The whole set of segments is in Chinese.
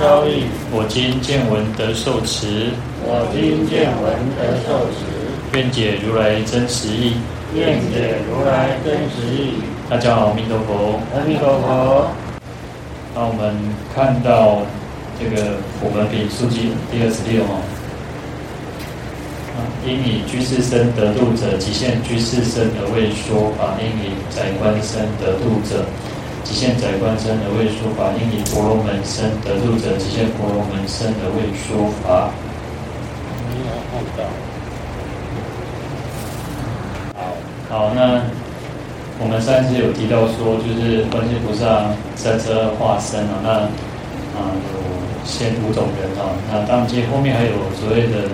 难遭遇，我今见闻得受持。我今见闻得受持。愿解如来真实义。愿解如来真实义。大家好，阿弥陀佛。阿弥陀佛。那我们看到这个《普门品》书经第二十六号。因以居士身得度者，即现居士身而为说法；因以宰官身得度者。即现宰官身而为说法，应以婆罗门身得度者，即现婆罗门身而为说法。好，好，那我们上次有提到说，就是观世菩萨三十二化身啊，那啊有现五种人啊，那当然后面还有所谓的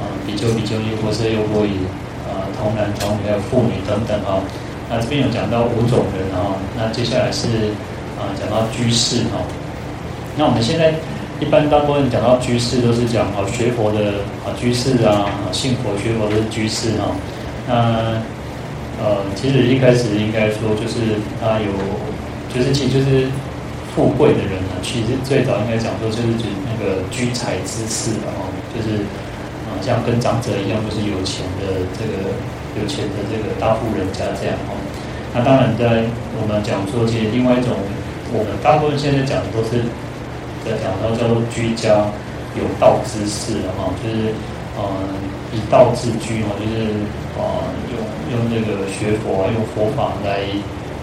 啊比丘、比丘尼、优婆塞、优婆夷啊童男童女还有妇女等等啊。那这边有讲到五种人哦，那接下来是啊讲到居士哈。那我们现在一般大部分讲到居士都是讲啊学佛的啊居士啊，信佛学佛的居士哈。那呃其实一开始应该说就是他有就是其实就是富贵的人啊，其实最早应该讲说就是指那个居财之士哦，就是啊像跟长者一样，就是有钱的这个。有钱的这个大户人家这样哦，那当然在我们讲说，其实另外一种，我们大部分现在讲的都是在讲到叫做居家有道之士哈，就是呃以道自居嘛，就是呃用用这个学佛啊，用佛法来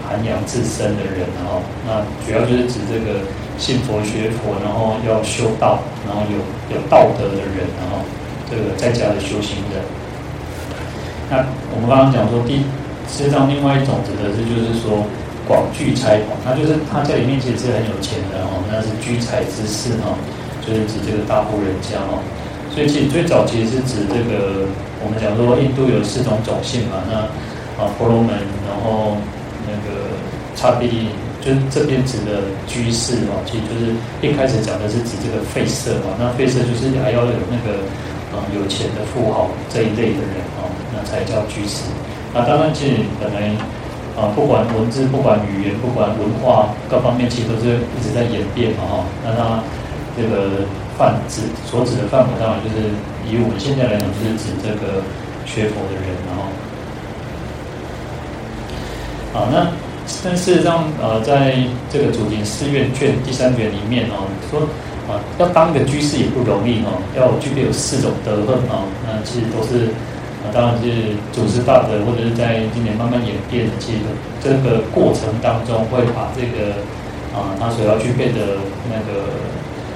涵养自身的人哈。那主要就是指这个信佛学佛，然后要修道，然后有有道德的人，然后这个在家的修行人。那我们刚刚讲说，第实际上另外一种指的是，就是说广聚财宝，那就是他家里面其实是很有钱的哦，那是居财之士哈，就是指这个大户人家哦。所以其实最早其实是指这个，我们讲说印度有四种种姓嘛，那啊婆罗门，然后那个刹帝利，就是这边指的居士哦，其实就是一开始讲的是指这个吠舍嘛，那吠舍就是还要有那个啊有钱的富豪这一类的人才叫居士。那当然，其实本来啊，不管文字、不管语言、不管文化各方面，其实都是一直在演变嘛，哈。那它这个泛指所指的范围，当然就是以我们现在来讲，就是指这个学佛的人，然后。好，那但事实上，呃，在这个祖庭寺院卷第三卷里面哦，说啊，要当个居士也不容易哦，要具备有四种德分哦，那其实都是。当然是祖师大德，或者是在今年慢慢演变的，其实这个过程当中会把这个啊，他所要具备的那个，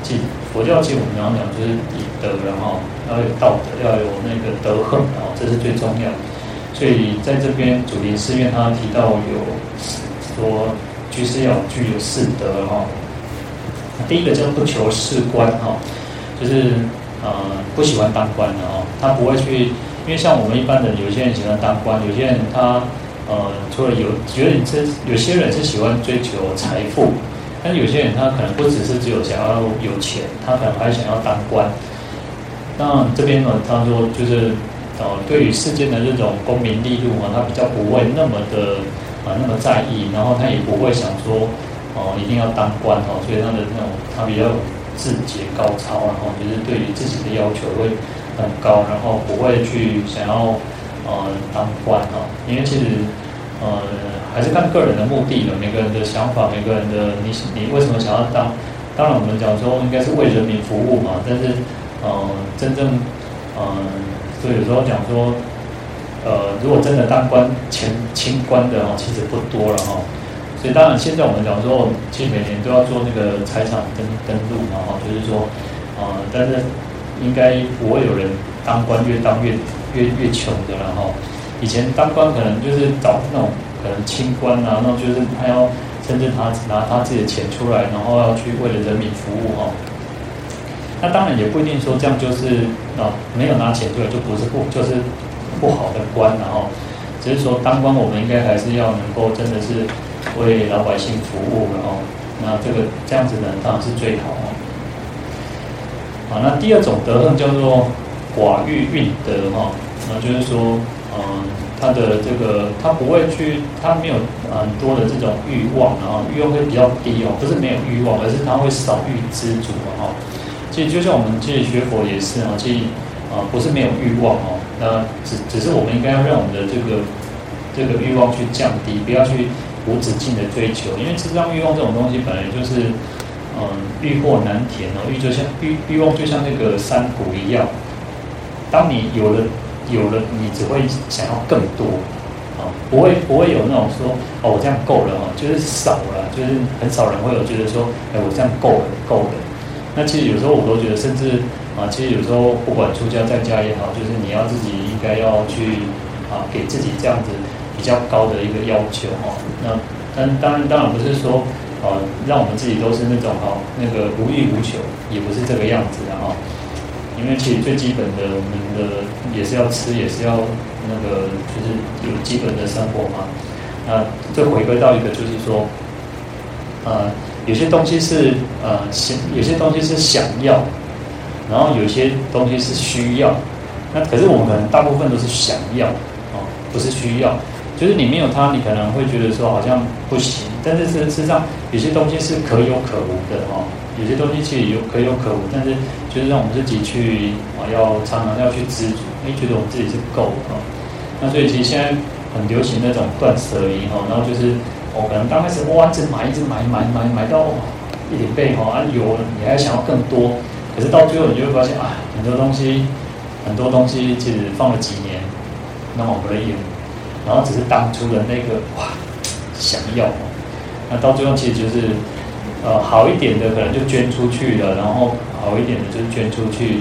即佛教其实我们常常讲就是以德，然后要有道德，要有那个德行，然后这是最重要的。所以在这边祖庭寺院，他提到有说居士要具有四德哈。第一个叫不求仕官哈，就是呃不喜欢当官的哦，他不会去。因为像我们一般的，有些人喜欢当官，有些人他呃，除了有觉得这有些人是喜欢追求财富，但有些人他可能不只是只有想要有钱，他可能还想要当官。那这边呢，他说就是呃，对于世间的这种功名利禄啊，他比较不会那么的啊、呃、那么在意，然后他也不会想说哦、一定要当官哦，所以他的那种他比较自节高超，然后就是对于自己的要求会。很高，然后不会去想要呃当官哦，因为其实呃还是看个人的目的的，每个人的想法，每个人的你你为什么想要当？当然我们讲说应该是为人民服务嘛，但是呃真正呃所以有时候讲说呃如果真的当官钱清官的哦，其实不多了哈。所以当然现在我们讲说，其实每年都要做那个财产登登录嘛哈，就是说呃但是。应该不会有人当官越当越越越穷的了哈。以前当官可能就是找那种可能清官啊，那就是他要甚至他拿他自己的钱出来，然后要去为了人民服务哈。那当然也不一定说这样就是啊，没有拿钱出来就不是不就是不好的官，然后只是说当官我们应该还是要能够真的是为老百姓服务，然后那这个这样子呢当然是最好哦。啊，那第二种德行叫做寡欲蕴德哈，那就是说嗯。他的这个，他不会去，他没有很多的这种欲望，然后欲望会比较低哦，不是没有欲望，而是他会少欲知足哈。其实就像我们其实学佛也是啊，其实啊不是没有欲望哦，那只只是我们应该要让我们的这个这个欲望去降低，不要去无止境的追求，因为实际上欲望这种东西本来就是嗯欲壑难填哦，欲就像欲欲望就像那个山谷一样，当你有了。有了，你只会想要更多，啊，不会不会有那种说，哦，我这样够了哦，就是少了，就是很少人会有觉得说，哎，我这样够了，够了。那其实有时候我都觉得，甚至啊，其实有时候不管出家在家也好，就是你要自己应该要去啊，给自己这样子比较高的一个要求哈。那但当然当然不是说，啊，让我们自己都是那种哈，那个无欲无求，也不是这个样子的哈。因为其实最基本的，我们的也是要吃，也是要那个，就是有基本的生活嘛。那这回归到一个，就是说，呃，有些东西是呃想，有些东西是想要，然后有些东西是需要。那可是我们大部分都是想要，哦，不是需要。就是你没有它，你可能会觉得说好像不行。但是事实上，有些东西是可有可无的，哦。有些东西其实有可有可无，但是就是让我们自己去啊，要常常要去知足，哎，觉得我们自己是够的。那所以其实现在很流行那种断舍离哈，然后就是我可能刚开始哇，一直买，一直买，买买买到一点背哦，啊有你还想要更多，可是到最后你就会发现啊，很多东西很多东西其实放了几年，那么不了用，然后只是当初的那个哇想要，那到最后其实就是。呃，好一点的可能就捐出去了，然后好一点的就是捐出去，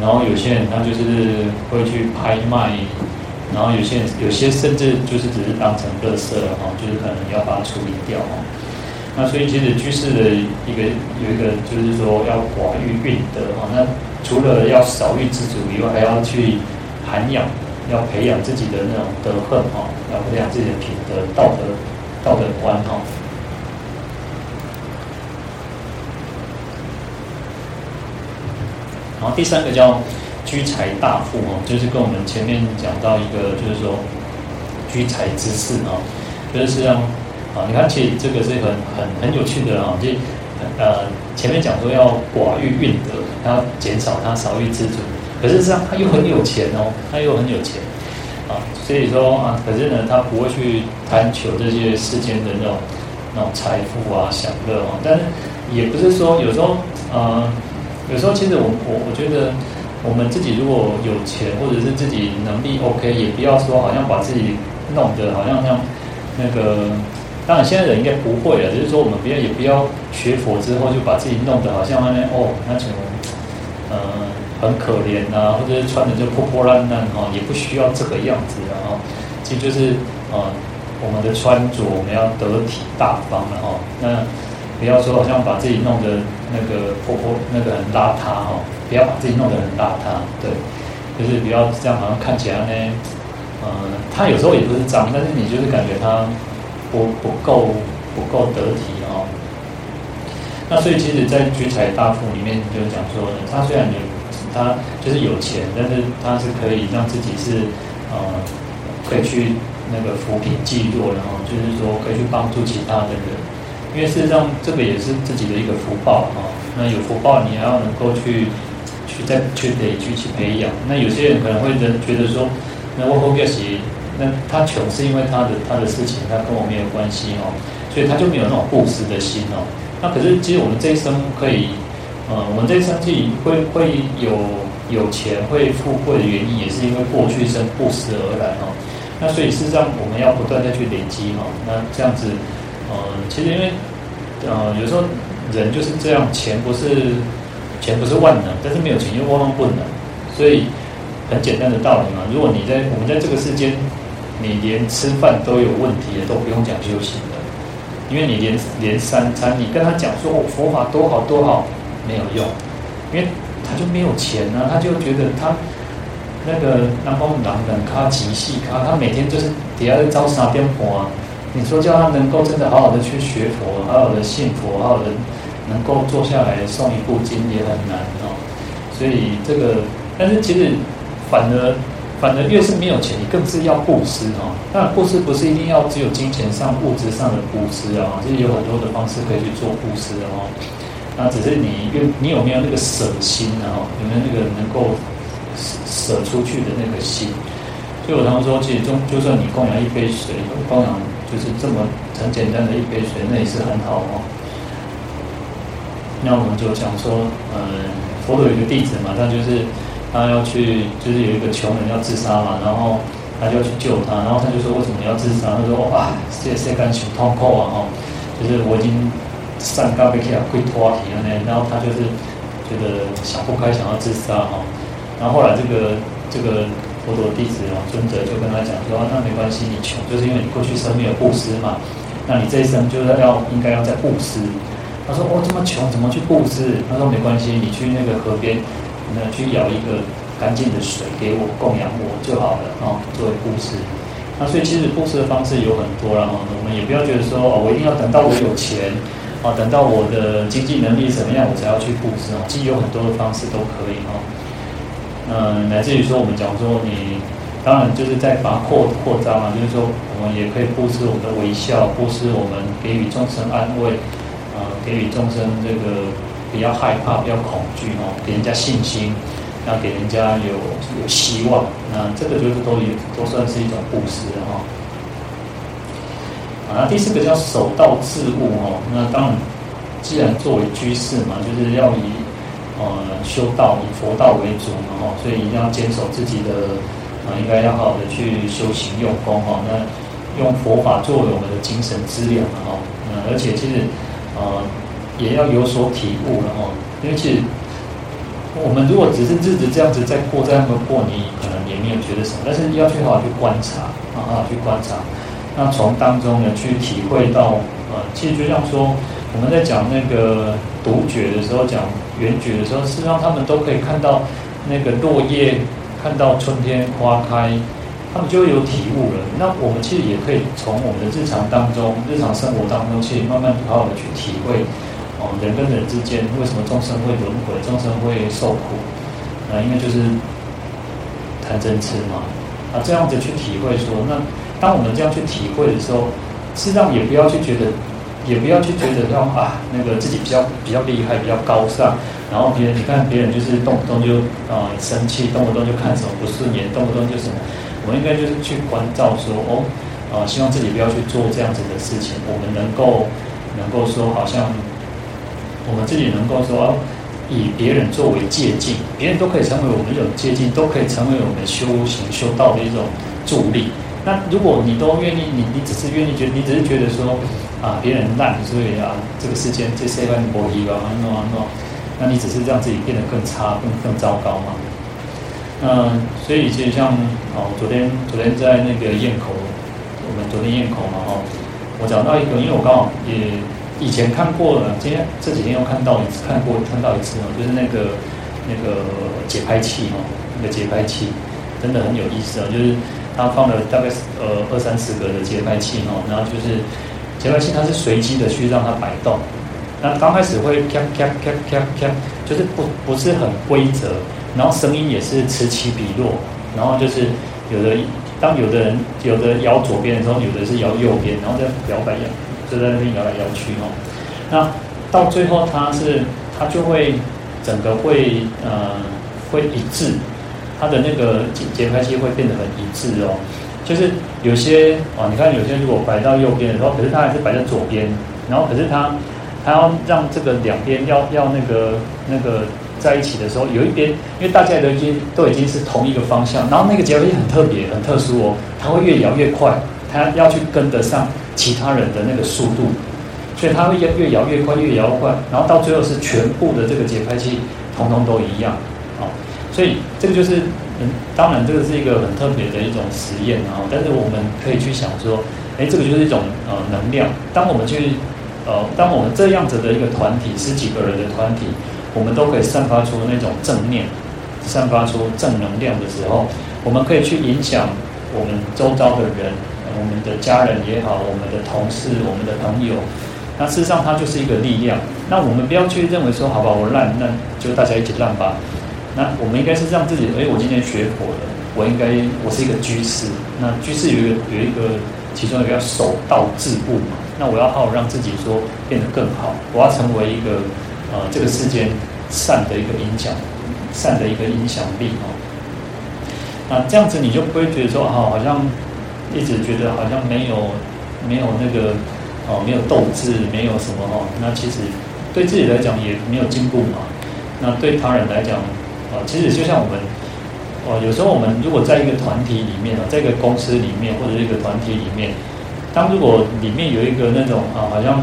然后有些人他就是会去拍卖，然后有些人有些甚至就是只是当成垃圾了哈，就是可能要把它处理掉哈。那所以其实居士的一个有一个就是说要寡欲蕴德哈，那除了要少欲知足以外，还要去涵养，要培养自己的那种德行哈，要培养自己的品德、道德、道德观哈。然后第三个叫居财大富哦，就是跟我们前面讲到一个，就是说居财之事啊，就是这样啊。你看，其实这个是很很很有趣的啊，就呃前面讲说要寡欲蕴德，他要减少他少欲知足，可是这样他又很有钱哦，他又很有钱啊，所以说啊，可是呢，他不会去贪求这些世间的那种那种财富啊、享乐啊，但是也不是说有时候呃。有时候，其实我我我觉得，我们自己如果有钱，或者是自己能力 OK，也不要说好像把自己弄得好像像那个。当然，现在人应该不会了，就是说我们不要也不要学佛之后就把自己弄得好像那哦那种呃很可怜呐、或者是穿的就破破烂烂哈，也不需要这个样子的哈。其实就是呃我们的穿着我们要得体大方的哈那。不要说好像把自己弄得那个破破那个很邋遢哈，不要把自己弄得很邋遢，对，就是不要这样好像看起来呢，呃，他有时候也不是脏，但是你就是感觉他不不够不够得体哈。那所以其实，在居财大富里面就讲说呢，他虽然有他就是有钱，但是他是可以让自己是呃可以去那个扶贫济弱，然后就是说可以去帮助其他的人。因为事实上，这个也是自己的一个福报啊。那有福报，你还要能够去去再去累积去培养。那有些人可能会觉得说，那我后面写，那他穷是因为他的他的事情，他跟我没有关系哦，所以他就没有那种布施的心哦。那可是其实我们这一生可以，呃，我们这一生自己会会有有钱会富贵的原因，也是因为过去生布施而来哦。那所以事实上，我们要不断再去累积哈。那这样子。呃，其实因为，呃，有时候人就是这样，钱不是钱不是万能，但是没有钱又万万不能，所以很简单的道理嘛。如果你在我们在这个世间，你连吃饭都有问题的，都不用讲修行的，因为你连连三餐，你跟他讲说哦佛法多好多好，没有用，因为他就没有钱呢、啊，他就觉得他那个南方狼人他极细他，他每天就是底下在招三点半啊。你说叫他能够真的好好的去学佛，好好的信佛，好好的能够坐下来诵一部经也很难哦。所以这个，但是其实反而反而越是没有钱，你更是要布施哦。那布施不是一定要只有金钱上物质上的布施啊，其实有很多的方式可以去做布施的哦。那只是你愿你有没有那个舍心啊？有没有那个能够舍舍出去的那个心？所以我常常说，其实中就算你供养一杯水，供养。就是这么很简单的一杯水，那也是很好哦。那我们就讲说，嗯，佛陀有一个弟子嘛，他就是他要去，就是有一个穷人要自杀嘛，然后他就要去救他，然后他就说，为什么要自杀？他说，哇，这这干什痛苦啊？哈，就是我已经上高被他跪拖起了呢，然后他就是觉得想不开，想要自杀哈，然后后来这个这个。佛陀弟子啊，尊者就跟他讲说：“那没关系，你穷就是因为你过去生没有布施嘛，那你这一生就是要应该要再布施。”他说：“我、哦、这么穷，怎么去布施？”他说：“没关系，你去那个河边，那去舀一个干净的水给我供养我就好了啊、哦，作为布施。那所以其实布施的方式有很多了哈，我们也不要觉得说哦，我一定要等到我有钱啊，等到我的经济能力怎么样，我才要去布施啊。其实有很多的方式都可以哈。”嗯，乃至于说，我们讲说，你当然就是在把扩扩张啊，就是说，我们也可以布施我们的微笑，布施我们给予众生安慰，啊、给予众生这个不要害怕，不要恐惧哦，给人家信心，要给人家有有希望，那这个就是都也都算是一种布施哈。啊，那第四个叫守道自悟哦，那当然，既然作为居士嘛，就是要以。呃，修道以佛道为主嘛，哈，所以一定要坚守自己的，啊、呃，应该要好好的去修行用功，哈，那用佛法作为我们的精神资粮，哈，呃，而且其实，呃，也要有所体悟了，哈，因为其实我们如果只是日子这样子在过，这样子过，你可能也没有觉得什么，但是要去好好去观察，啊，好好去观察，那从当中呢去体会到，呃，其实就像说我们在讲那个独觉的时候讲。圆觉的时候，事实上他们都可以看到那个落叶，看到春天花开，他们就会有体悟了。那我们其实也可以从我们的日常当中、日常生活当中去慢慢好好的去体会，哦，人跟人之间为什么众生会轮回，众生会受苦？啊，因为就是贪嗔痴嘛。啊，这样子去体会说，那当我们这样去体会的时候，事实上也不要去觉得。也不要去觉得说啊，那个自己比较比较厉害，比较高尚，然后别人你看别人就是动不动就啊生气，动不动就看什么不顺眼，动不动就什么，我们应该就是去关照说哦，啊，希望自己不要去做这样子的事情，我们能够能够说好像我们自己能够说以别人作为借镜，别人都可以成为我们一种借镜，都可以成为我们修行修道的一种助力。那如果你都愿意，你你只是愿意觉，你只是觉得说。啊，别人烂，所以啊，这个世间这些万波一吧，弄啊弄，那你只是让自己变得更差、更更糟糕嘛？嗯，所以其实像哦，昨天昨天在那个堰口，我们昨天堰口嘛哈，我找到一个，因为我刚好也以前看过了，今天这几天又看到一次，看过看到一次哦，就是那个那个节拍器哦，那个节拍器真的很有意思啊，就是他放了大概呃二三十个的节拍器哦，然后就是。节拍器它是随机的去让它摆动，那刚开始会咔咔咔咔咔，就是不不是很规则，然后声音也是此起彼落，然后就是有的当有的人有的摇左边的时候，有的是摇右边，然后再摇摆摇，就在那边摇来摇去哦。那到最后它是它就会整个会呃会一致，它的那个节节拍器会变得很一致哦。就是有些啊，你看有些如果摆到右边的时候，可是它还是摆在左边，然后可是它它要让这个两边要要那个那个在一起的时候，有一边因为大家都已经都已经是同一个方向，然后那个节拍器很特别很特殊哦，它会越摇越快，它要去跟得上其他人的那个速度，所以它会越越摇越快，越摇越快，然后到最后是全部的这个节拍器统统都一样，所以这个就是。嗯，当然，这个是一个很特别的一种实验啊。但是我们可以去想说，哎，这个就是一种呃能量。当我们去呃，当我们这样子的一个团体，十几个人的团体，我们都可以散发出那种正念，散发出正能量的时候，我们可以去影响我们周遭的人，我们的家人也好，我们的同事、我们的朋友。那事实上，它就是一个力量。那我们不要去认为说，好吧，我烂，那就大家一起烂吧。那我们应该是让自己，哎，我今天学佛了，我应该，我是一个居士。那居士有一个有一个，其中一个叫守道治物嘛。那我要好让自己说变得更好，我要成为一个呃这个世间善的一个影响，善的一个影响力哦。那这样子你就不会觉得说，哦，好像一直觉得好像没有没有那个。哦，没有斗志，没有什么哦。那其实对自己来讲也没有进步嘛。那对他人来讲，啊，其实就像我们，哦，有时候我们如果在一个团体里面啊，在一个公司里面或者一个团体里面，当如果里面有一个那种啊，好像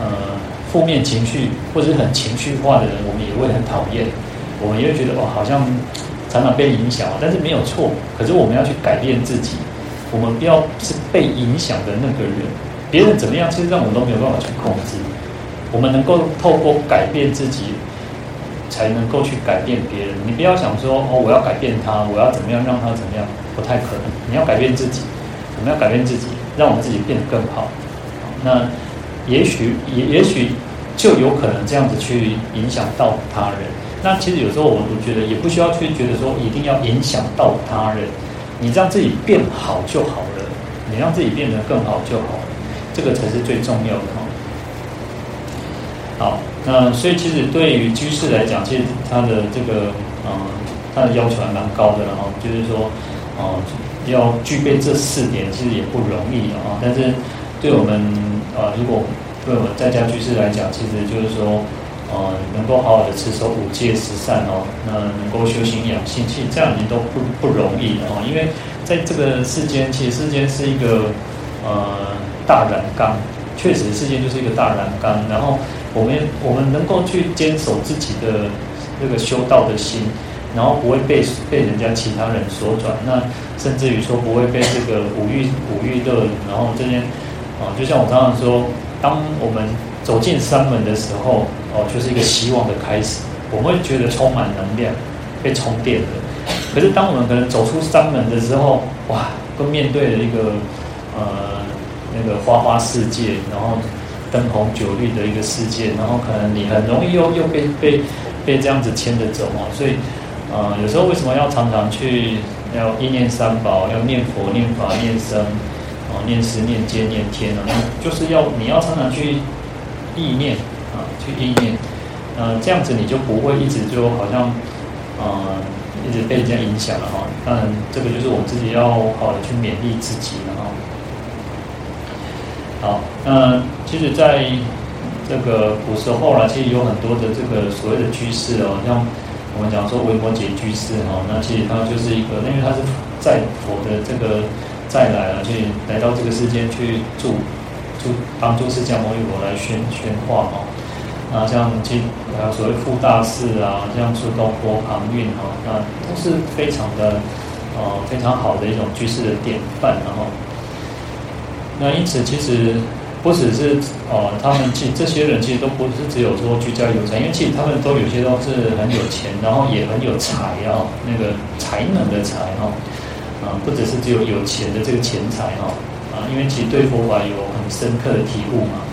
呃负面情绪或者很情绪化的人，我们也会很讨厌。我们也会觉得哦，好像常常被影响，但是没有错。可是我们要去改变自己，我们不要是被影响的那个人。别人怎么样，其实让我们都没有办法去控制。我们能够透过改变自己，才能够去改变别人。你不要想说哦，我要改变他，我要怎么样让他怎么样，不太可能。你要改变自己，我们要改变自己，让我们自己变得更好。那也许也也许就有可能这样子去影响到他人。那其实有时候我我觉得也不需要去觉得说一定要影响到他人，你让自己变好就好了，你让自己变得更好就好了。这个才是最重要的哈。好，那所以其实对于居士来讲，其实他的这个嗯，他的要求还蛮高的哈。就是说，哦、要具备这四点，其实也不容易的啊。但是对我们呃，如果对我们在家居士来讲，其实就是说，呃、能够好好的持守五戒十善哦，那能够修行养性，其实这样已经都不不容易了。因为在这个世间，其实世间是一个呃。大染缸，确实世间就是一个大染缸。然后我们我们能够去坚守自己的那个修道的心，然后不会被被人家其他人所转。那甚至于说不会被这个五欲五欲乐，然后这边啊，就像我刚刚说，当我们走进山门的时候，哦，就是一个希望的开始。我们会觉得充满能量，被充电的。可是当我们可能走出山门的时候，哇，都面对了一个呃。那个花花世界，然后灯红酒绿的一个世界，然后可能你很容易又又被被被这样子牵着走啊，所以，呃，有时候为什么要常常去要一念三宝，要念佛、念法、念僧，啊，念思、念戒、念天呢？就是要你要常常去意念啊，去意念，呃，这样子你就不会一直就好像，呃，一直被人家影响了哈。当然，这个就是我自己要好的去勉励自己了哈。那其实在这个古时候啦，其实有很多的这个所谓的居士哦，像我们讲说维摩诘居士哈，那其实他就是一个，因为他是在佛的这个再来了，去来到这个世间去住，住帮助释迦牟尼佛来宣宣化哈。那像其还有所谓富大士啊，像苏东坡、庞蕴哈，那都是非常的呃非常好的一种居士的典范，然后。那因此，其实不只是哦，他们其这些人其实都不是只有说居家有财，因为其实他们都有些都是很有钱，然后也很有才啊，那个才能的才哈，啊，不只是只有有钱的这个钱财哈，啊，因为其实对佛法有很深刻的体悟嘛，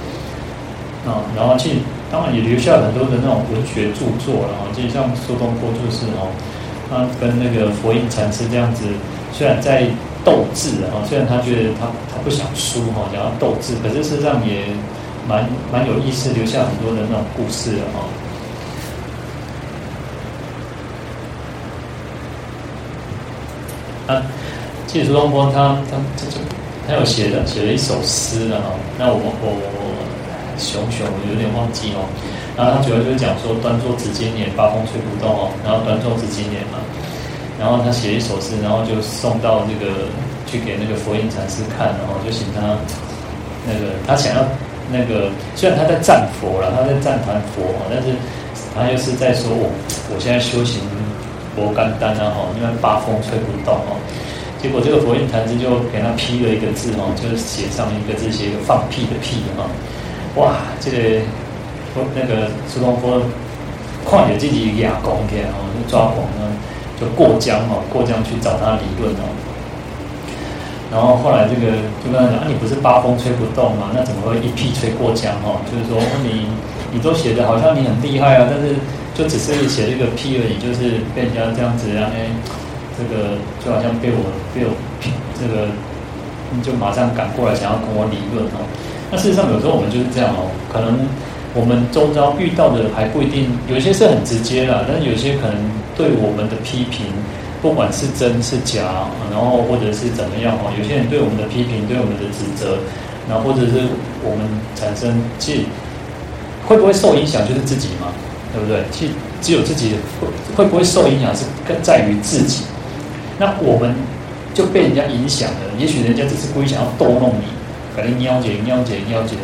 啊，然后其实当然也留下很多的那种文学著作，然后就像苏东坡就是哦，他跟那个佛印禅师这样子，虽然在。斗志啊，虽然他觉得他他不想输哈，想要斗志，可是事实上也蛮蛮有意思，留下很多的那种故事了哈。啊，其实苏东坡他他这就他有写的写了一首诗了哈，那我我我熊熊我有点忘记哦，然后他主要就是讲说端坐紫金莲，八风吹不动哦，然后端坐紫金莲嘛。然后他写一首诗，然后就送到那个去给那个佛印禅师看，然后就请他那个他想要那个，虽然他在赞佛了，他在赞叹佛，但是他又是在说我我现在修行佛甘丹啊哈，因为八风吹不动哦。结果这个佛印禅师就给他批了一个字哈，就是写上一个字，写一个放屁的屁哈。哇，这个那个苏东坡快点自己亚公给哦，就抓狂呢，就过江哦，过江去找他理论哦。然后后来这个就跟他讲啊，你不是八风吹不动吗？那怎么会一屁吹过江哦？就是说你你都写的好像你很厉害啊，但是就只是写了一个屁而已，就是被人家这样子啊，哎，这个就好像被我被我这个就马上赶过来想要跟我理论哦。那事实上有时候我们就是这样哦，可能我们周遭遇到的还不一定，有些是很直接啦，但有些可能对我们的批评。不管是真是假，然后或者是怎么样哈，有些人对我们的批评，对我们的指责，然后或者是我们产生，其实会不会受影响就是自己嘛，对不对？其实只有自己会不会受影响是更在于自己。那我们就被人家影响了，也许人家只是故意想要逗弄你，反正你了解、你了解、你了解，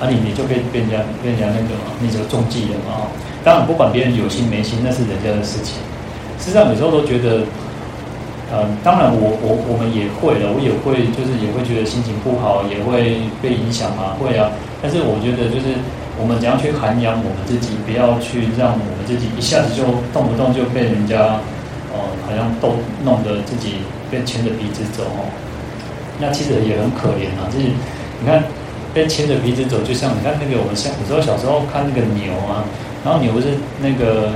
啊你你就被被人家被人家那个嘛，你就中计了嘛。当然不管别人有心没心，那是人家的事情。事实上，有时候都觉得，呃，当然我，我我们也会了，我也会，就是也会觉得心情不好，也会被影响嘛，会啊。但是我觉得，就是我们怎样去涵养我们自己，不要去让我们自己一下子就动不动就被人家，呃，好像都弄得自己被牵着鼻子走哦。那其实也很可怜啊，就是你看被牵着鼻子走，就像你看那个我们像有时候小时候看那个牛啊，然后牛不是那个。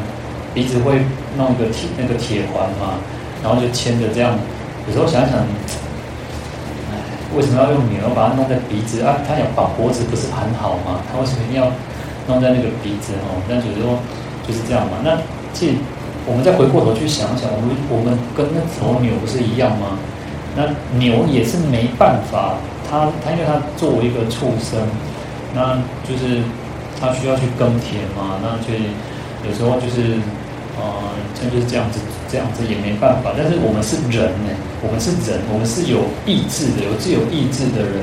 鼻子会弄个铁那个铁环嘛，然后就牵着这样。有时候想想，哎，为什么要用牛把它弄在鼻子啊？它要把脖子不是很好吗？它为什么一定要弄在那个鼻子哦？那有时候就是这样嘛。那其实我们再回过头去想想，我们我们跟那头牛不是一样吗？那牛也是没办法，他他因为他作为一个畜生，那就是他需要去耕田嘛，那所以有时候就是。啊，像就是这样子，这样子也没办法。但是我们是人呢，我们是人，我们是有意志的，有自由意志的人。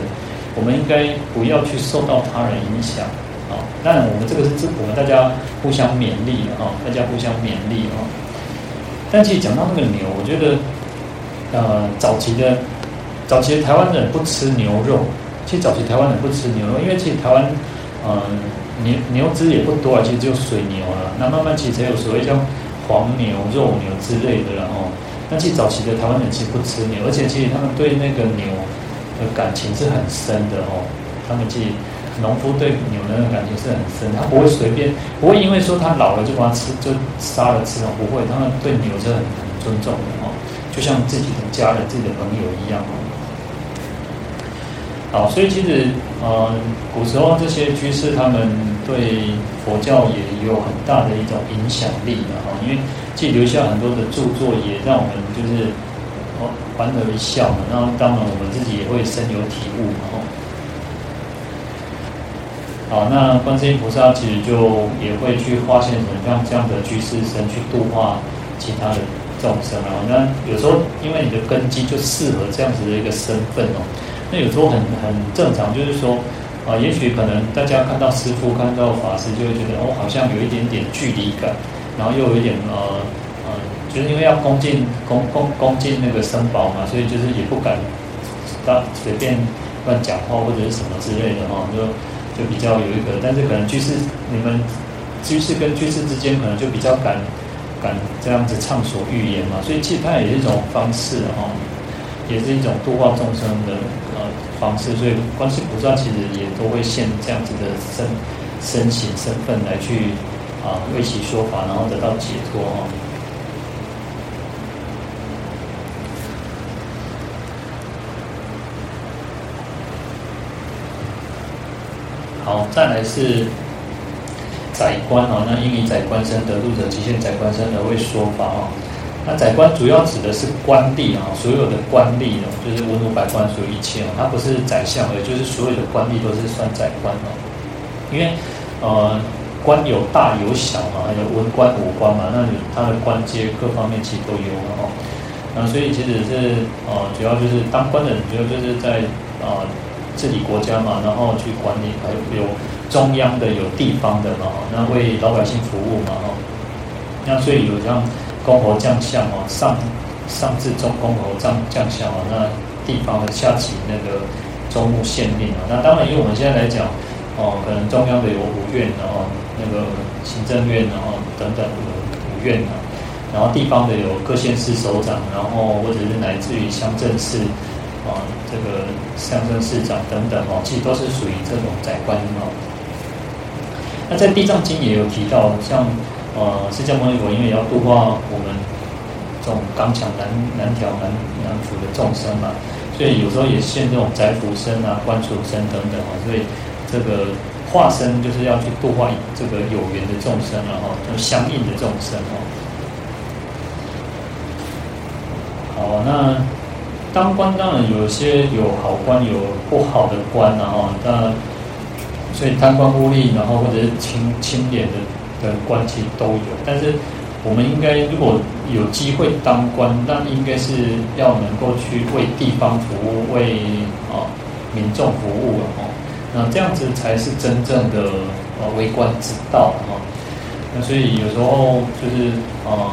我们应该不要去受到他人影响啊。当然，我们这个是我们大家互相勉励啊，大家互相勉励啊。但其实讲到那个牛，我觉得，呃，早期的早期的台湾人不吃牛肉。其实早期台湾人不吃牛肉，因为其实台湾，呃，牛牛只也不多啊，其实只有水牛啊。那慢慢其实才有所谓叫。黄牛、肉牛之类的，然后，那其实早期的台湾人其实不吃牛，而且其实他们对那个牛的感情是很深的哦。他们其实农夫对牛的那个感情是很深，他不会随便，不会因为说他老了就把它吃，就杀了吃了，不会，他们对牛是很很尊重的哦，就像自己的家人、自己的朋友一样哦。好，所以其实，呃，古时候这些居士他们对佛教也有很大的一种影响力的哈，因为既留下很多的著作，也让我们就是哦莞尔一笑嘛。然后当然我们自己也会深有体悟嘛。好，那观世音菩萨其实就也会去化现成像这样的居士身去度化其他的众生啊。那有时候因为你的根基就适合这样子的一个身份哦。那有时候很很正常，就是说，啊，也许可能大家看到师父、看到法师，就会觉得哦，好像有一点点距离感，然后又有一点呃呃，就是因为要恭敬恭恭恭敬那个僧宝嘛，所以就是也不敢当随便乱讲话或者是什么之类的哈，就就比较有一个，但是可能居士你们居士跟居士之间可能就比较敢敢这样子畅所欲言嘛，所以其实它也是一种方式哈，也是一种度化众生的。方式，所以观世菩萨其实也都会现这样子的身身形身份来去啊为其说法，然后得到解脱哈。好，再来是宰官啊，那因以宰官身得度者，即现宰官身而为说法啊。那宰官主要指的是官吏啊，所有的官吏哦，就是文武百官，所有一切哦，它不是宰相而已，就是所有的官吏都是算宰官哦。因为呃，官有大有小嘛，有文官武官嘛，那你他的官阶各方面其实都有了哦。那所以其实是呃，主要就是当官的人，主要就是在呃治理国家嘛，然后去管理，还有有中央的，有地方的嘛，那为老百姓服务嘛，哈。那所以有这样。公侯将相哦，上上至中公侯将将相哦，那地方的下级那个州牧县令啊，那当然，以我们现在来讲哦，可能中央的有五院，然后那个行政院，然后等等五五院啊，然后地方的有各县市首长，然后或者是乃至于乡镇市啊，这个乡镇市长等等哦，其实都是属于这种宰官哦。那在《地藏经》也有提到，像呃释迦牟尼佛因为要度化我们这种刚强难难调难难服的众生嘛，所以有时候也现这种宰府身啊、官署身等等啊，所以这个。化身就是要去度化这个有缘的众生了哈，就相应的众生哦。好，那当官当然有些有好官，有不好的官然后那所以贪官污吏，然后或者是清清廉的的官其实都有。但是我们应该如果有机会当官，那应该是要能够去为地方服务，为啊民众服务了哈。那这样子才是真正的呃为官之道哈。那所以有时候就是呃，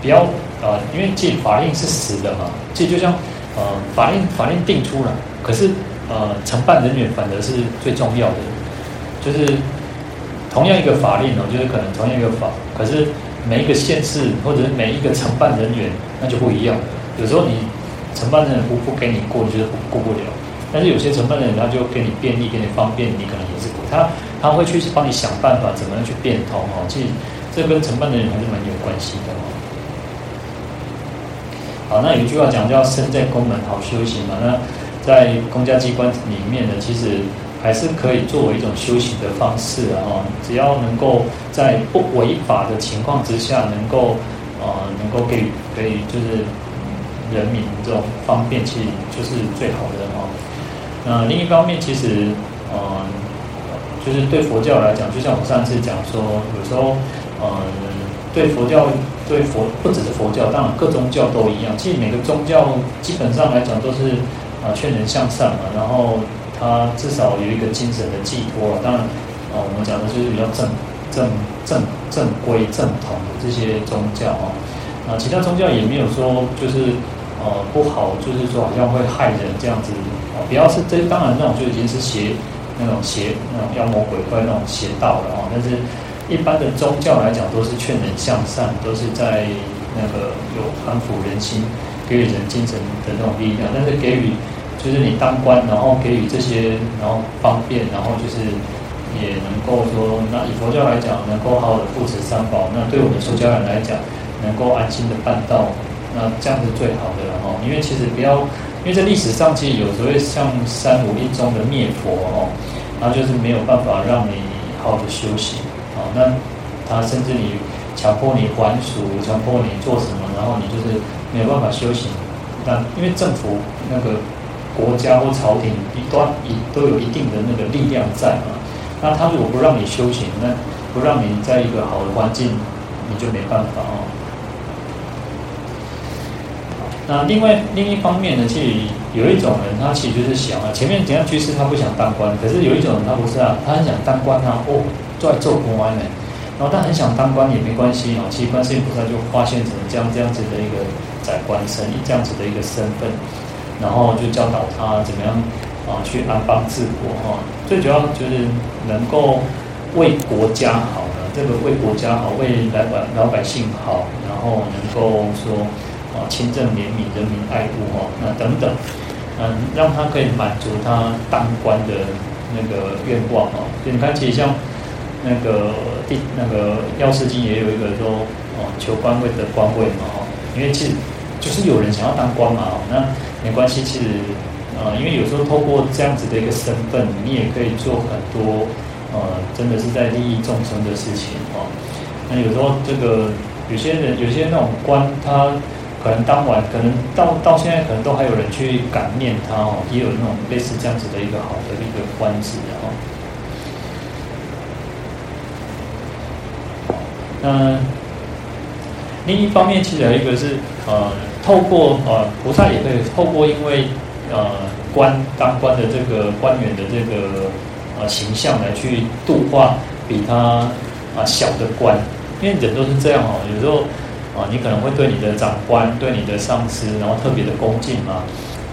不要呃，因为这法令是死的嘛，这就像呃法令法令定出来，可是呃承办人员反而是最重要的。就是同样一个法令哦，就是可能同样一个法，可是每一个县市或者是每一个承办人员那就不一样。有时候你承办人不不给你过，你就是过不了。但是有些承办人，他就给你便利，给你方便，你可能也是他他会去帮你想办法，怎么样去变通哦。其实这跟承办的人还是蛮有关系的哦。好，那有一句话讲叫“身在宫门好修行”嘛。那在公家机关里面呢，其实还是可以作为一种修行的方式啊。只要能够在不违法的情况之下，能够呃能够给可以就是人民这种方便，其实就是最好的哦。那另一方面，其实，嗯，就是对佛教来讲，就像我上次讲说，有时候，嗯，对佛教，对佛不只是佛教，当然各宗教都一样。其实每个宗教基本上来讲都是啊劝人向善嘛，然后他至少有一个精神的寄托。当然，啊，我们讲的就是比较正正正正规正统的这些宗教啊，啊，其他宗教也没有说就是。呃，不好，就是说好像会害人这样子啊，不要是这当然那种就已经是邪那种邪那种妖魔鬼怪那种邪道了啊。但是，一般的宗教来讲，都是劝人向善，都是在那个有安抚人心、给予人精神的那种力量。但是给予就是你当官，然后给予这些，然后方便，然后就是也能够说，那以佛教来讲，能够好好的护持三宝。那对我们出家人来讲，能够安心的办道。那这样是最好的了哈，因为其实不要，因为在历史上其实有时候像三武一宗的灭佛哦，然后就是没有办法让你好好的修行啊，那他甚至你强迫你还俗，强迫你做什么，然后你就是没有办法修行。那因为政府那个国家或朝廷一段一都有一定的那个力量在嘛，那他如果不让你修行，那不让你在一个好的环境，你就没办法哦。那另外另一方面呢，其实有一种人，他其实就是想啊，前面怎样居士他不想当官，可是有一种人他不是啊，他很想当官啊，哦，在做官呢，然后他很想当官也没关系啊，其实观世音菩萨就化现成这样这样子的一个宰官身，这样子的一个身份，然后就教导他怎么样啊去安邦治国哈，最主要就是能够为国家好呢，这个为国家好，为老百老百姓好，然后能够说。啊，清正怜悯，人民爱护哈，那等等，嗯，让他可以满足他当官的那个愿望哦。你看，其实像那个第那个药师经也有一个说哦，求官位得官位嘛哈，因为其实就是有人想要当官嘛，那没关系，其实呃，因为有时候透过这样子的一个身份，你也可以做很多呃，真的是在利益众生的事情哦。那有时候这个有些人有些那种官他。可能当晚，可能到到现在，可能都还有人去感念他哦，也有那种类似这样子的一个好的一个官职哦。那另一方面，其实还有一个是呃，透过呃菩萨也可以透过，因为呃官当官的这个官员的这个呃形象来去度化比他啊、小的官，因为人都是这样哦，有时候。啊，你可能会对你的长官、对你的上司，然后特别的恭敬嘛。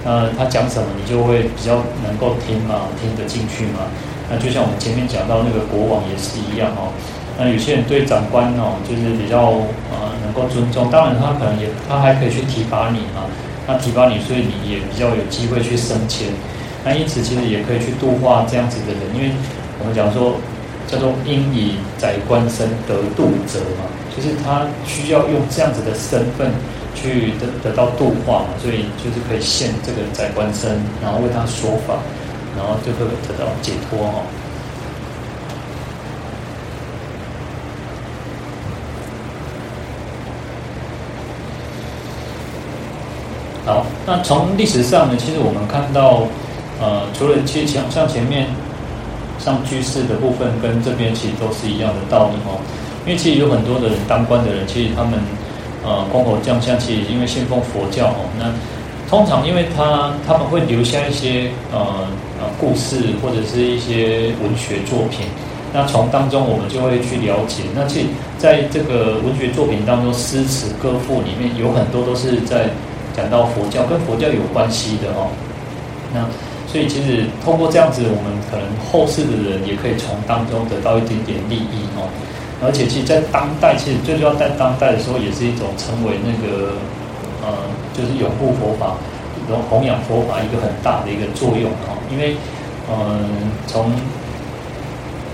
那他讲什么，你就会比较能够听嘛，听得进去嘛。那就像我们前面讲到那个国王也是一样哦。那有些人对长官哦，就是比较呃能够尊重，当然他可能也他还可以去提拔你啊，那提拔你，所以你也比较有机会去升迁。那因此其实也可以去度化这样子的人，因为我们讲说叫做应以宰官身得度者嘛，就是他需要用这样子的身份。去得得到度化嘛，所以就是可以现这个宰官身，然后为他说法，然后就会得到解脱哈。那从历史上呢，其实我们看到，呃，除了其实像像前面像居士的部分，跟这边其实都是一样的道理哦。因为其实有很多的人当官的人，其实他们。呃，公侯将相，其实因为信奉佛教哦，那通常因为他他们会留下一些呃呃故事或者是一些文学作品，那从当中我们就会去了解。那其实在这个文学作品当中，诗词歌赋里面有很多都是在讲到佛教，跟佛教有关系的哦。那所以其实通过这样子，我们可能后世的人也可以从当中得到一点点利益哦。而且，其实，在当代，其实最重要在当代的时候，也是一种成为那个，呃，就是拥护佛法、弘扬佛法一个很大的一个作用哦。因为，嗯、呃，从，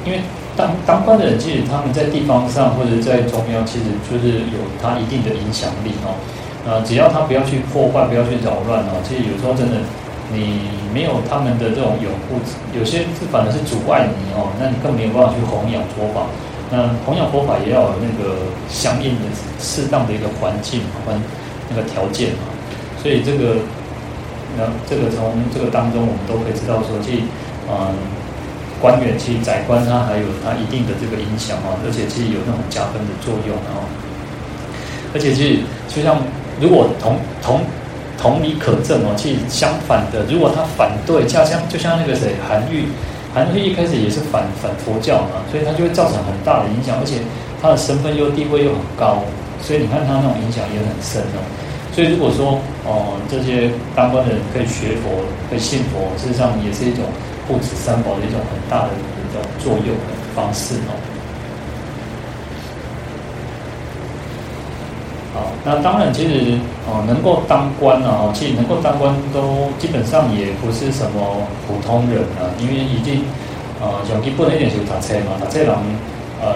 因为当当官的人，其实他们在地方上或者在中央，其实就是有他一定的影响力哦。呃，只要他不要去破坏，不要去扰乱哦，其实有时候真的，你没有他们的这种拥护，有些是反而是阻碍你哦，那你更没有办法去弘扬佛法。那弘扬佛法也要有那个相应的适当的一个环境和那个条件嘛，所以这个，那这个从这个当中我们都可以知道说，其实，嗯，官员其实宰官他还有他一定的这个影响哦，而且其实有那种加分的作用哦，而且其实就像如果同同同理可证哦，其实相反的，如果他反对，就像就像那个谁韩愈。韩愈一开始也是反反佛教嘛，所以他就会造成很大的影响，而且他的身份又地位又很高，所以你看他那种影响也很深哦。所以如果说哦、这些当官的人可以学佛、可以信佛，事实上也是一种护持三宝的一种很大的一种作用方式哦。那当然，其实哦，能够当官啊，其实能够当官都基本上也不是什么普通人啊，因为已经呃，像基本一点就是读册嘛，读册人呃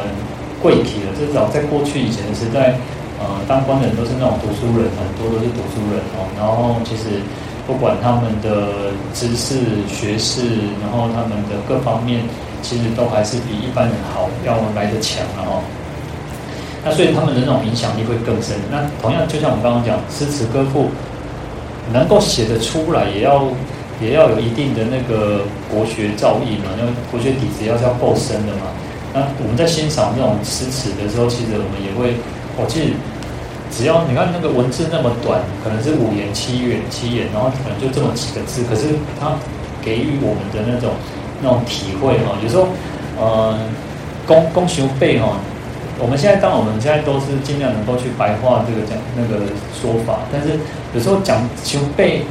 贵体了。至少在过去以前的时代，呃，当官的人都是那种读书人，很多都是读书人哦。然后其实不管他们的知识、学识，然后他们的各方面，其实都还是比一般人好，要来得强了哦。那所以他们的那种影响力会更深。那同样，就像我们刚刚讲，诗词歌赋能够写得出来，也要也要有一定的那个国学造诣嘛，因为国学底子要是要够深的嘛。那我们在欣赏这种诗词的时候，其实我们也会，我记得只要你看那个文字那么短，可能是五言七言七言，然后可能就这么几个字，可是它给予我们的那种那种体会哈，有时候呃，公公熊背哈。我们现在，当我们现在都是尽量能够去白话这个讲那个说法，但是有时候讲求背，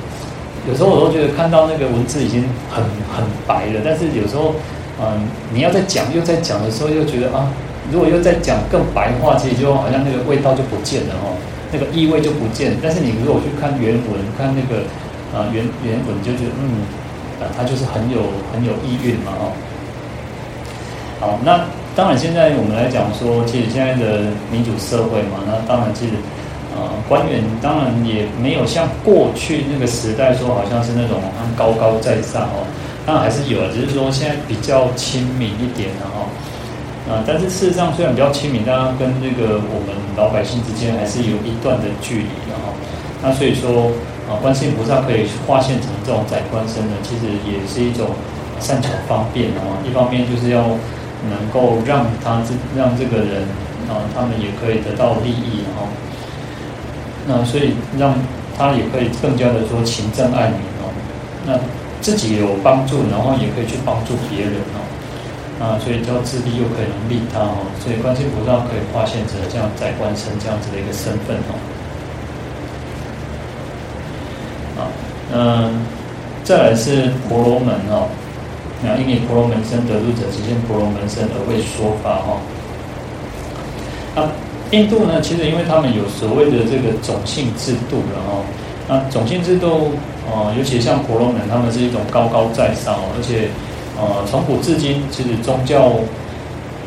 有时候我都觉得看到那个文字已经很很白了，但是有时候，嗯，你要再讲又在讲的时候，又觉得啊，如果又在讲更白话，其实就好像那个味道就不见了哦，那个意味就不见。但是你如果去看原文，看那个啊原原文，就觉得嗯，啊，它就是很有很有意蕴嘛哦。好，那。当然，现在我们来讲说，其实现在的民主社会嘛，那当然其实，呃，官员当然也没有像过去那个时代说，好像是那种高高在上哦，当然还是有，只是说现在比较亲民一点的哈。啊，但是事实上虽然比较亲民，但跟那个我们老百姓之间还是有一段的距离的哈。那所以说，啊，观世音菩萨可以化现成这种宰官身呢，其实也是一种善巧方便啊。一方面就是要。能够让他这让这个人啊，他们也可以得到利益哈。那所以让他也可以更加的说勤政爱民哦。那自己有帮助，然后也可以去帮助别人哦。啊，所以叫自利又可以能利他哦。所以观世音菩萨可以化现成这样宰官身这样子的一个身份哦。啊，嗯，再来是婆罗门哦。那因为婆罗门身得度者，即见婆罗门身而为说法哈。那印度呢，其实因为他们有所谓的这个种姓制度，然后那种姓制度，呃，尤其像婆罗门，他们是一种高高在上，而且呃，从古至今，其实宗教，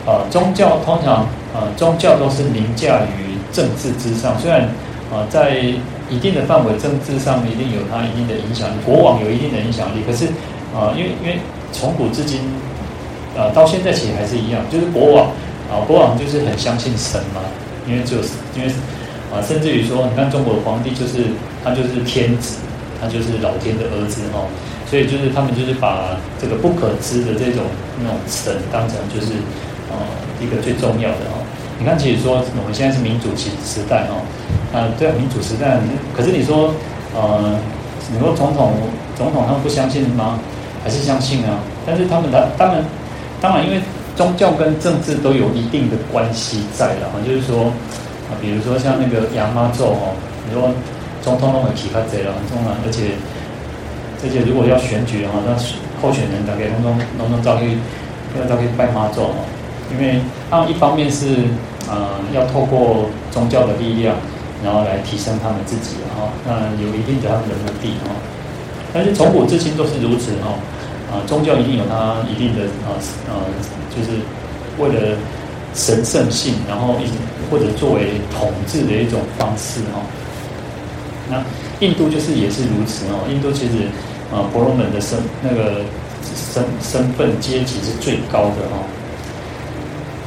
呃，宗教通常呃，宗教都是凌驾于政治之上，虽然呃，在一定的范围，政治上一定有它一定的影响力，国王有一定的影响力，可是呃，因为因为从古至今。呃，到现在其实还是一样，就是国王啊，国王就是很相信神嘛，因为就是因为啊，甚至于说，你看中国皇帝就是他就是天子，他就是老天的儿子哈，所以就是他们就是把这个不可知的这种那种神当成就是呃一个最重要的哈。你看，其实说我们现在是民主时时代哈，啊，对，民主时代，可是你说呃，你说总统总统他们不相信吗？还是相信啊？但是他们的他们。当然，因为宗教跟政治都有一定的关系在的哈，就是说啊，比如说像那个杨妈咒哦，你说总统都会提他这了，很重要，而且这些如果要选举的话，那候选人大概隆重隆重召开，要召开拜妈咒哦，因为他们一方面是呃要透过宗教的力量，然后来提升他们自己哈，那有一定的他们的目的哈，但是从古至今都是如此哈。啊，宗教一定有它一定的啊呃，就是为了神圣性，然后一或者作为统治的一种方式哈。那印度就是也是如此哦，印度其实啊，婆罗门的身那个身身份阶级是最高的哈。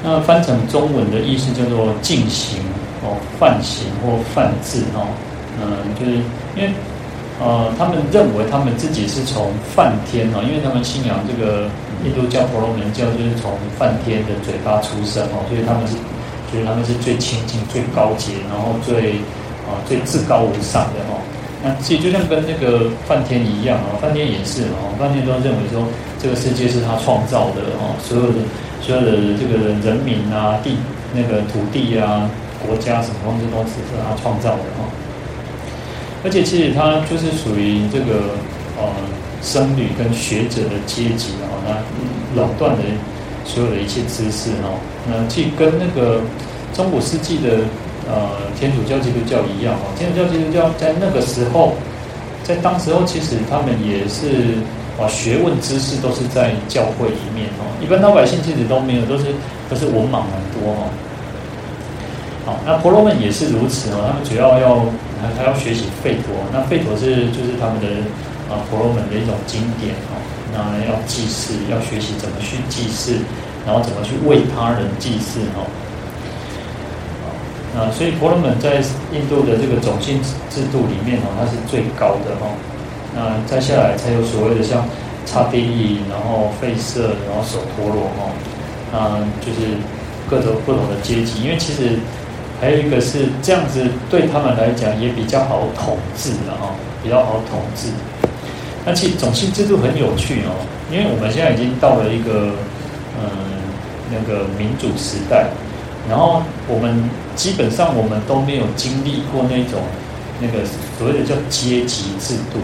那翻成中文的意思叫做净行哦，犯行或梵志哈，嗯，就是因为。呃，他们认为他们自己是从梵天哦，因为他们信仰这个印度教婆罗门教，就是从梵天的嘴巴出生哦，所以他们是觉得他们是最亲近、最高洁，然后最啊、最至高无上的哦。那其实就像跟那个梵天一样哦，梵天也是哦，梵天都认为说这个世界是他创造的哦，所有的所有的这个人民啊、地那个土地啊、国家什么东西都是是他创造的哦。而且其实他就是属于这个呃僧侣跟学者的阶级哦，那垄断的所有的一切知识哦，那既跟那个中古世纪的呃天主教基督教一样哦，天主教基督教在那个时候，在当时候其实他们也是啊学问知识都是在教会里面哦，一般老百姓其实都没有，都是都是文盲很多哦。那婆罗门也是如此哦，他们主要要。他他要学习吠陀，那吠陀是就是他们的啊婆罗门的一种经典哦。那要祭祀，要学习怎么去祭祀，然后怎么去为他人祭祀哦。啊，所以婆罗门在印度的这个种姓制度里面哦，它是最高的哦。那再下来才有所谓的像刹帝利，然后吠舍，然后首陀罗哦。啊，就是各种不同的阶级，因为其实。还有一个是这样子，对他们来讲也比较好统治的哈，比较好统治。那其种姓制度很有趣哦，因为我们现在已经到了一个嗯那个民主时代，然后我们基本上我们都没有经历过那种那个所谓的叫阶级制度，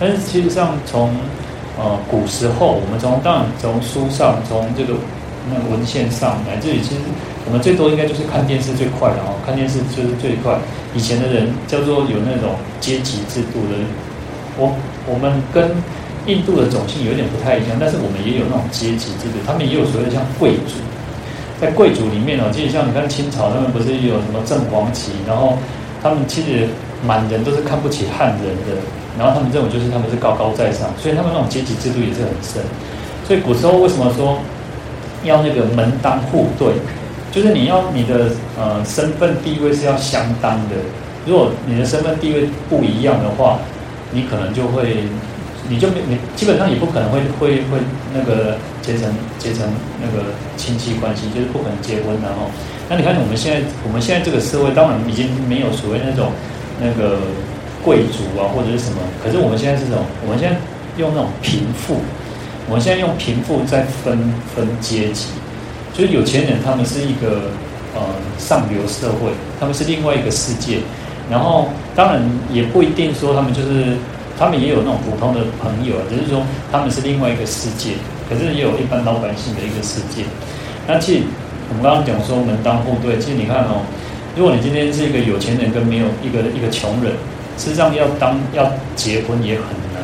但是其实上从呃古时候，我们从当然从书上从这个那个文献上来这里其实。我们最多应该就是看电视最快的哦，看电视就是最快。以前的人叫做有那种阶级制度的，我我们跟印度的种姓有点不太一样，但是我们也有那种阶级制度，他们也有所谓的像贵族，在贵族里面哦，其实像你看清朝，他们不是有什么正黄旗，然后他们其实满人都是看不起汉人的，然后他们认为就是他们是高高在上，所以他们那种阶级制度也是很深。所以古时候为什么说要那个门当户对？就是你要你的呃身份地位是要相当的，如果你的身份地位不一样的话，你可能就会，你就没你基本上也不可能会会会那个结成结成那个亲戚关系，就是不可能结婚的哦。那你看我们现在我们现在这个社会，当然已经没有所谓那种那个贵族啊或者是什么，可是我们现在是什么？我们现在用那种贫富，我们现在用贫富在分分阶级。就是有钱人，他们是一个呃上流社会，他们是另外一个世界。然后当然也不一定说他们就是，他们也有那种普通的朋友，只是说他们是另外一个世界。可是也有一般老百姓的一个世界。那其实我们刚刚讲说门当户对，其实你看哦，如果你今天是一个有钱人跟没有一个一个穷人，事实上要当要结婚也很难，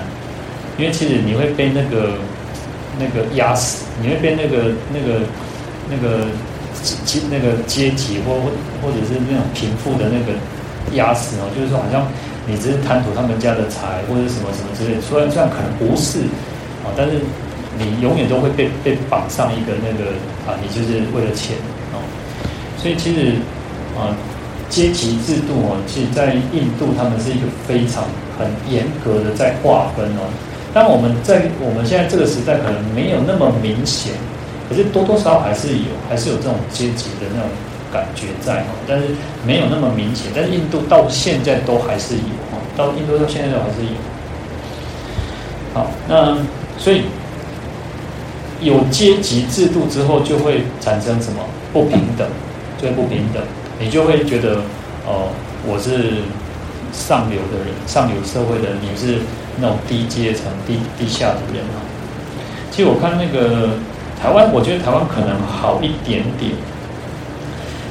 因为其实你会被那个那个压死，你会被那个那个那个阶那个阶级或或者是那种贫富的那个压死哦，就是说好像你只是贪图他们家的财或者什么什么之类，虽然虽然可能不是啊，但是。你永远都会被被绑上一个那个啊，你就是为了钱哦。所以其实啊，阶级制度哦，其实在印度他们是一个非常很严格的在划分哦。但我们在我们现在这个时代可能没有那么明显，可是多多少少还是有，还是有这种阶级的那种感觉在哦。但是没有那么明显，但是印度到现在都还是有哦，到印度到现在都还是有。好，那所以。有阶级制度之后，就会产生什么不平等？就会不平等，你就会觉得，哦、我是上流的人，上流社会的人，你是那种低阶层、低低下的人啊。其实我看那个台湾，我觉得台湾可能好一点点。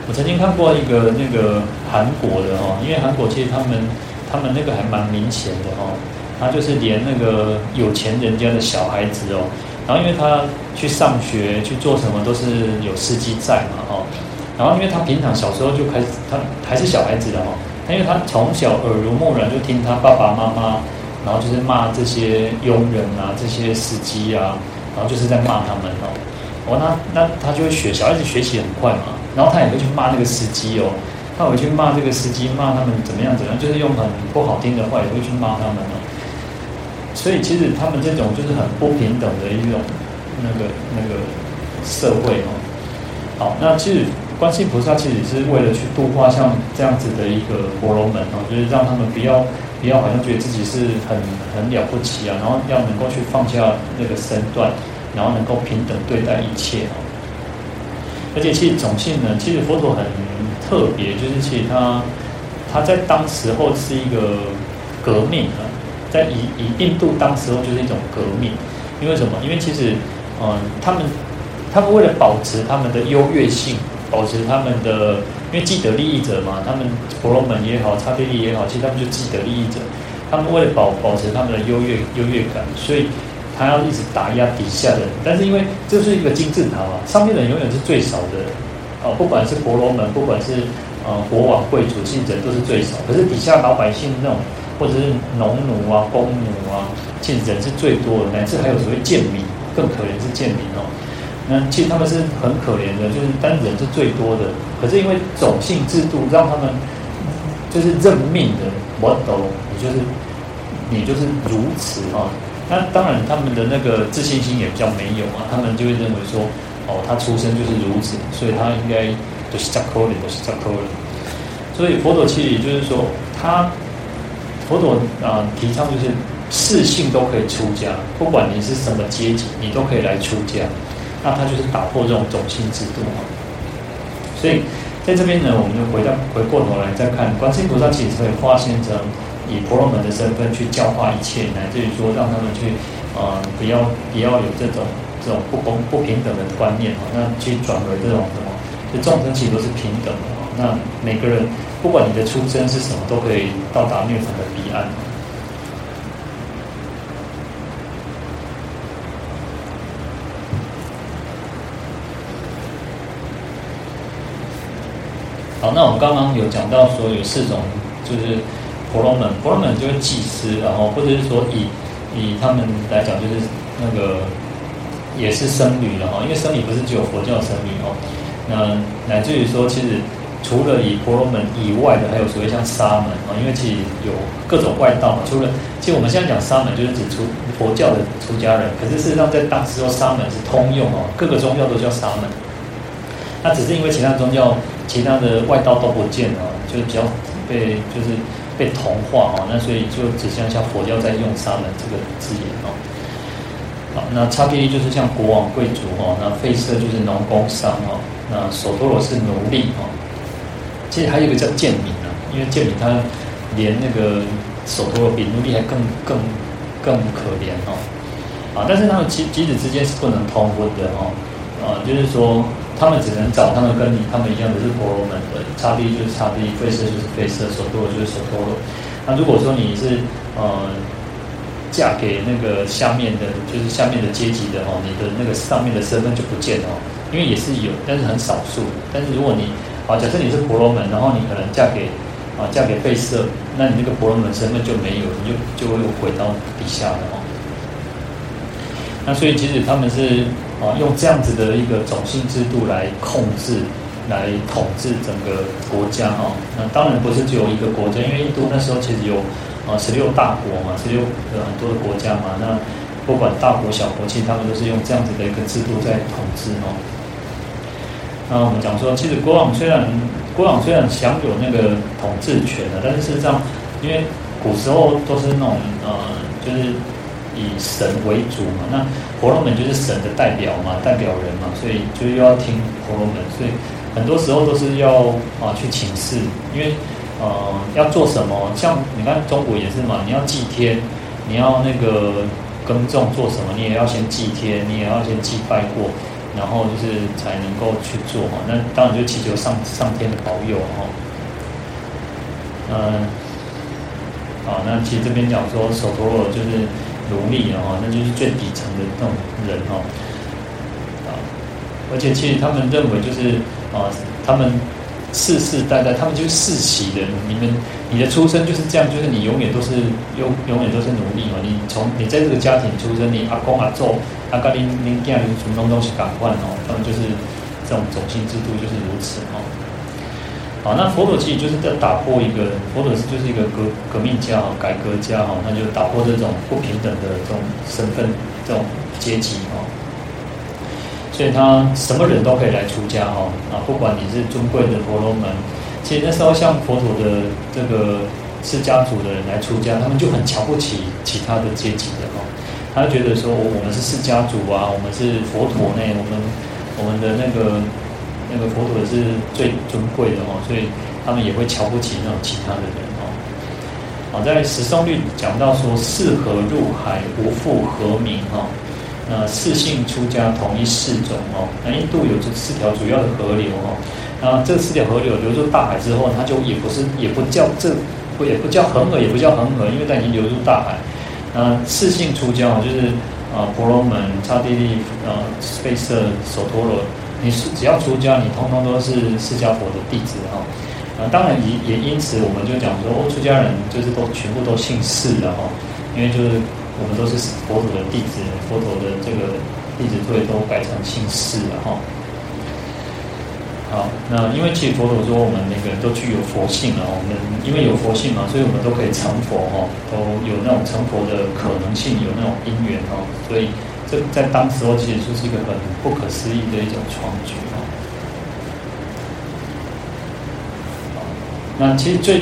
我曾经看过一个那个韩国的哦，因为韩国其实他们他们那个还蛮明显的哦，他就是连那个有钱人家的小孩子哦。然后，因为他去上学去做什么都是有司机载嘛，哈。然后，因为他平常小时候就开始，他还是小孩子的哈。因为他从小耳濡目染，就听他爸爸妈妈，然后就是骂这些佣人啊，这些司机啊，然后就是在骂他们哦。哦，那那他就会学，小孩子学习很快嘛。然后他也会去骂那个司机哦，他会去骂这个司机，骂他们怎么样怎么样，就是用很不好听的话也会去骂他们哦。所以其实他们这种就是很不平等的一种那个那个社会哦。好，那其实观世菩萨其实是为了去度化像这样子的一个婆罗门哦，就是让他们不要不要好像觉得自己是很很了不起啊，然后要能够去放下那个身段，然后能够平等对待一切哦。而且其实种姓呢，其实佛陀很特别，就是其实他他在当时候是一个革命啊。在以以印度当时候就是一种革命，因为什么？因为其实，嗯，他们他们为了保持他们的优越性，保持他们的，因为既得利益者嘛，他们婆罗门也好，刹帝利也好，其实他们就既得利益者，他们为了保保持他们的优越优越感，所以他要一直打压底下的人。但是因为这是一个金字塔嘛，上面的人永远是最少的，哦，不管是婆罗门，不管是呃国王贵族，其实人都是最少，可是底下老百姓那种。或者是农奴啊、工奴啊，其实人是最多的，乃至还有所谓贱民，更可怜是贱民。那其实他们是很可怜的，就是但人是最多的。可是因为种姓制度，让他们就是认命的，我懂，你就是你就是如此啊。那当然他们的那个自信心也比较没有啊，他们就会认为说，哦，他出生就是如此，所以他应该就是扎扣的，都是扎扣的。所以佛陀其实就是说他。佛陀啊，提倡就是四性都可以出家，不管你是什么阶级，你都可以来出家。那他就是打破这种种姓制度嘛。所以在这边呢，我们就回到回过头来再看，观世音菩萨其实可以化现成以婆罗门的身份去教化一切，乃至于说让他们去、呃，不要不要有这种这种不公不平等的观念啊，那去转为这种什么，就众生其实都是平等的。那每个人，不管你的出身是什么，都可以到达涅槃的彼岸。那我们刚刚有讲到说有四种，就是婆罗门，婆罗门就是祭司，然后或者是说以以他们来讲，就是那个也是僧侣了哈，因为僧侣不是只有佛教僧侣哦，那乃至于说其实。除了以婆罗门以外的，还有所谓像沙门啊，因为其实有各种外道嘛。除了，其实我们现在讲沙门，就是指出佛教的出家人。可是事实上，在当时说沙门是通用哦，各个宗教都叫沙门。那只是因为其他宗教、其他的外道都不见了，就是比较被就是被同化哦。那所以就只剩下佛教在用沙门这个字眼哦。好，那差别就是像国王贵族哦，那吠舍就是农工商哦，那首陀罗是奴隶哦。其实还有一个叫贱民啊，因为贱民他连那个首陀罗比奴隶还更更更可怜哦，啊，但是他们其其子之间是不能通婚的哦，啊，就是说他们只能找他们跟你他们一样的是婆罗门的，刹帝就是刹帝利，吠舍就是吠舍，首陀罗就是首陀罗。那如果说你是呃嫁给那个下面的，就是下面的阶级的哦，你的那个上面的身份就不见了哦，因为也是有，但是很少数。但是如果你啊，假设你是婆罗门，然后你可能嫁给啊嫁给吠舍，那你那个婆罗门身份就没有，你就就会回到底下了哦。那所以即使他们是啊用这样子的一个种姓制度来控制、来统治整个国家哈。那当然不是只有一个国家，因为印度那时候其实有啊十六大国嘛，十六个很多的国家嘛。那不管大国小国，其实他们都是用这样子的一个制度在统治哦。那我们讲说，其实国王虽然国王虽然享有那个统治权的，但是事实上，因为古时候都是那种呃，就是。以神为主嘛，那婆罗门就是神的代表嘛，代表人嘛，所以就又要听婆罗门，所以很多时候都是要啊去请示，因为呃要做什么，像你看中国也是嘛，你要祭天，你要那个耕种做什么，你也要先祭天，你也要先祭拜过，然后就是才能够去做嘛，那当然就祈求上上天的保佑哈，嗯、好，那其实这边讲说首陀罗就是。奴隶哦，那就是最底层的那种人哦，啊，而且其实他们认为就是啊，他们世世代代，他们就是世袭的，你们你的出生就是这样，就是你永远都是永永远都是奴隶嘛。你从你在这个家庭出生，你阿公阿祖阿嘎林林家林从东东西赶换哦，他们就是这种种姓制度就是如此哦。好，那佛陀其实就是在打破一个，佛陀是就是一个革革命家哈，改革家哈，那就打破这种不平等的这种身份、这种阶级哈。所以他什么人都可以来出家哈，啊，不管你是尊贵的婆罗门，其实那时候像佛陀的这个释迦族的人来出家，他们就很瞧不起其他的阶级的哈，他觉得说，我们是释迦族啊，我们是佛陀呢，我们我们的那个。那个佛陀是最尊贵的哦，所以他们也会瞧不起那种其他的人哦。好，在十诵律讲到说，四河入海，无复河名哈。那四姓出家，同一四种哦。那印度有这四条主要的河流哦。那这四条河流流入大海之后，它就也不是也不叫这不也不叫恒河，也不叫恒河，因为它已经流入大海。那四姓出家就是啊婆罗门、刹帝利、啊吠舍、首陀罗。你是只要出家，你通通都是释迦佛的弟子哈。啊，当然也也因此，我们就讲说，哦，出家人就是都全部都姓释的哈，因为就是我们都是佛陀的弟子，佛陀的这个弟子会都改成姓释了哈。好，那因为其实佛陀说我们那个都具有佛性了，我们因为有佛性嘛，所以我们都可以成佛哈，都有那种成佛的可能性，有那种因缘哈，所以。这在当时候，其实就是一个很不可思议的一种创举哦。那其实最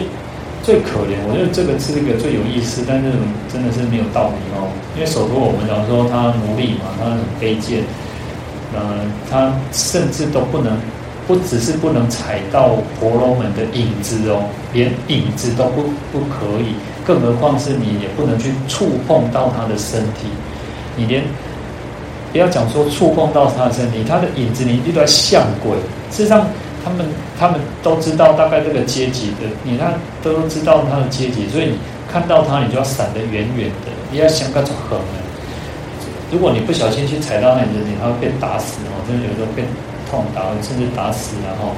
最可怜，我觉得这个是一个最有意思，但是真的是没有道理哦。因为首都我们讲说他奴隶嘛，他很卑贱，呃，他甚至都不能，不只是不能踩到婆罗门的影子哦，连影子都不不可以，更何况是你也不能去触碰到他的身体，你连。不要讲说触碰到他的身体，他的影子你一定都在像鬼。事实上，他们他们都知道大概这个阶级的，你看都知道他的阶级，所以你看到他，你就要闪得远远的。你要想个种狠的，如果你不小心去踩到那影子，你还会被打死哦，真的有时候被痛打，甚至打死，然后，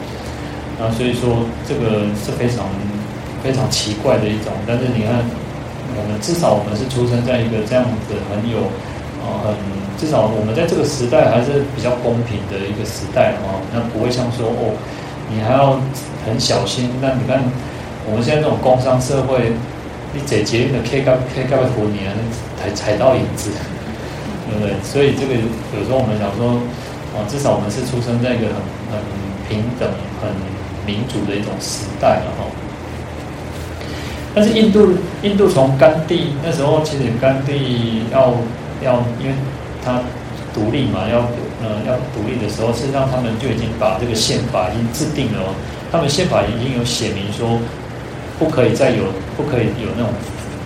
然后所以说这个是非常非常奇怪的一种。但是你看，我们至少我们是出生在一个这样子很有啊很。至少我们在这个时代还是比较公平的一个时代哦，那不会像说哦，你还要很小心。那你看我们现在这种工商社会，你解决的 K 高 K 高的福你啊，踩踩到影子，对不对？所以这个有时候我们想说，哦，至少我们是出生在一个很很平等、很民主的一种时代了哈。但是印度印度从甘地那时候，其实甘地要要因为。他独立嘛，要呃要独立的时候，事实上他们就已经把这个宪法已经制定了。他们宪法已经有写明说，不可以再有，不可以有那种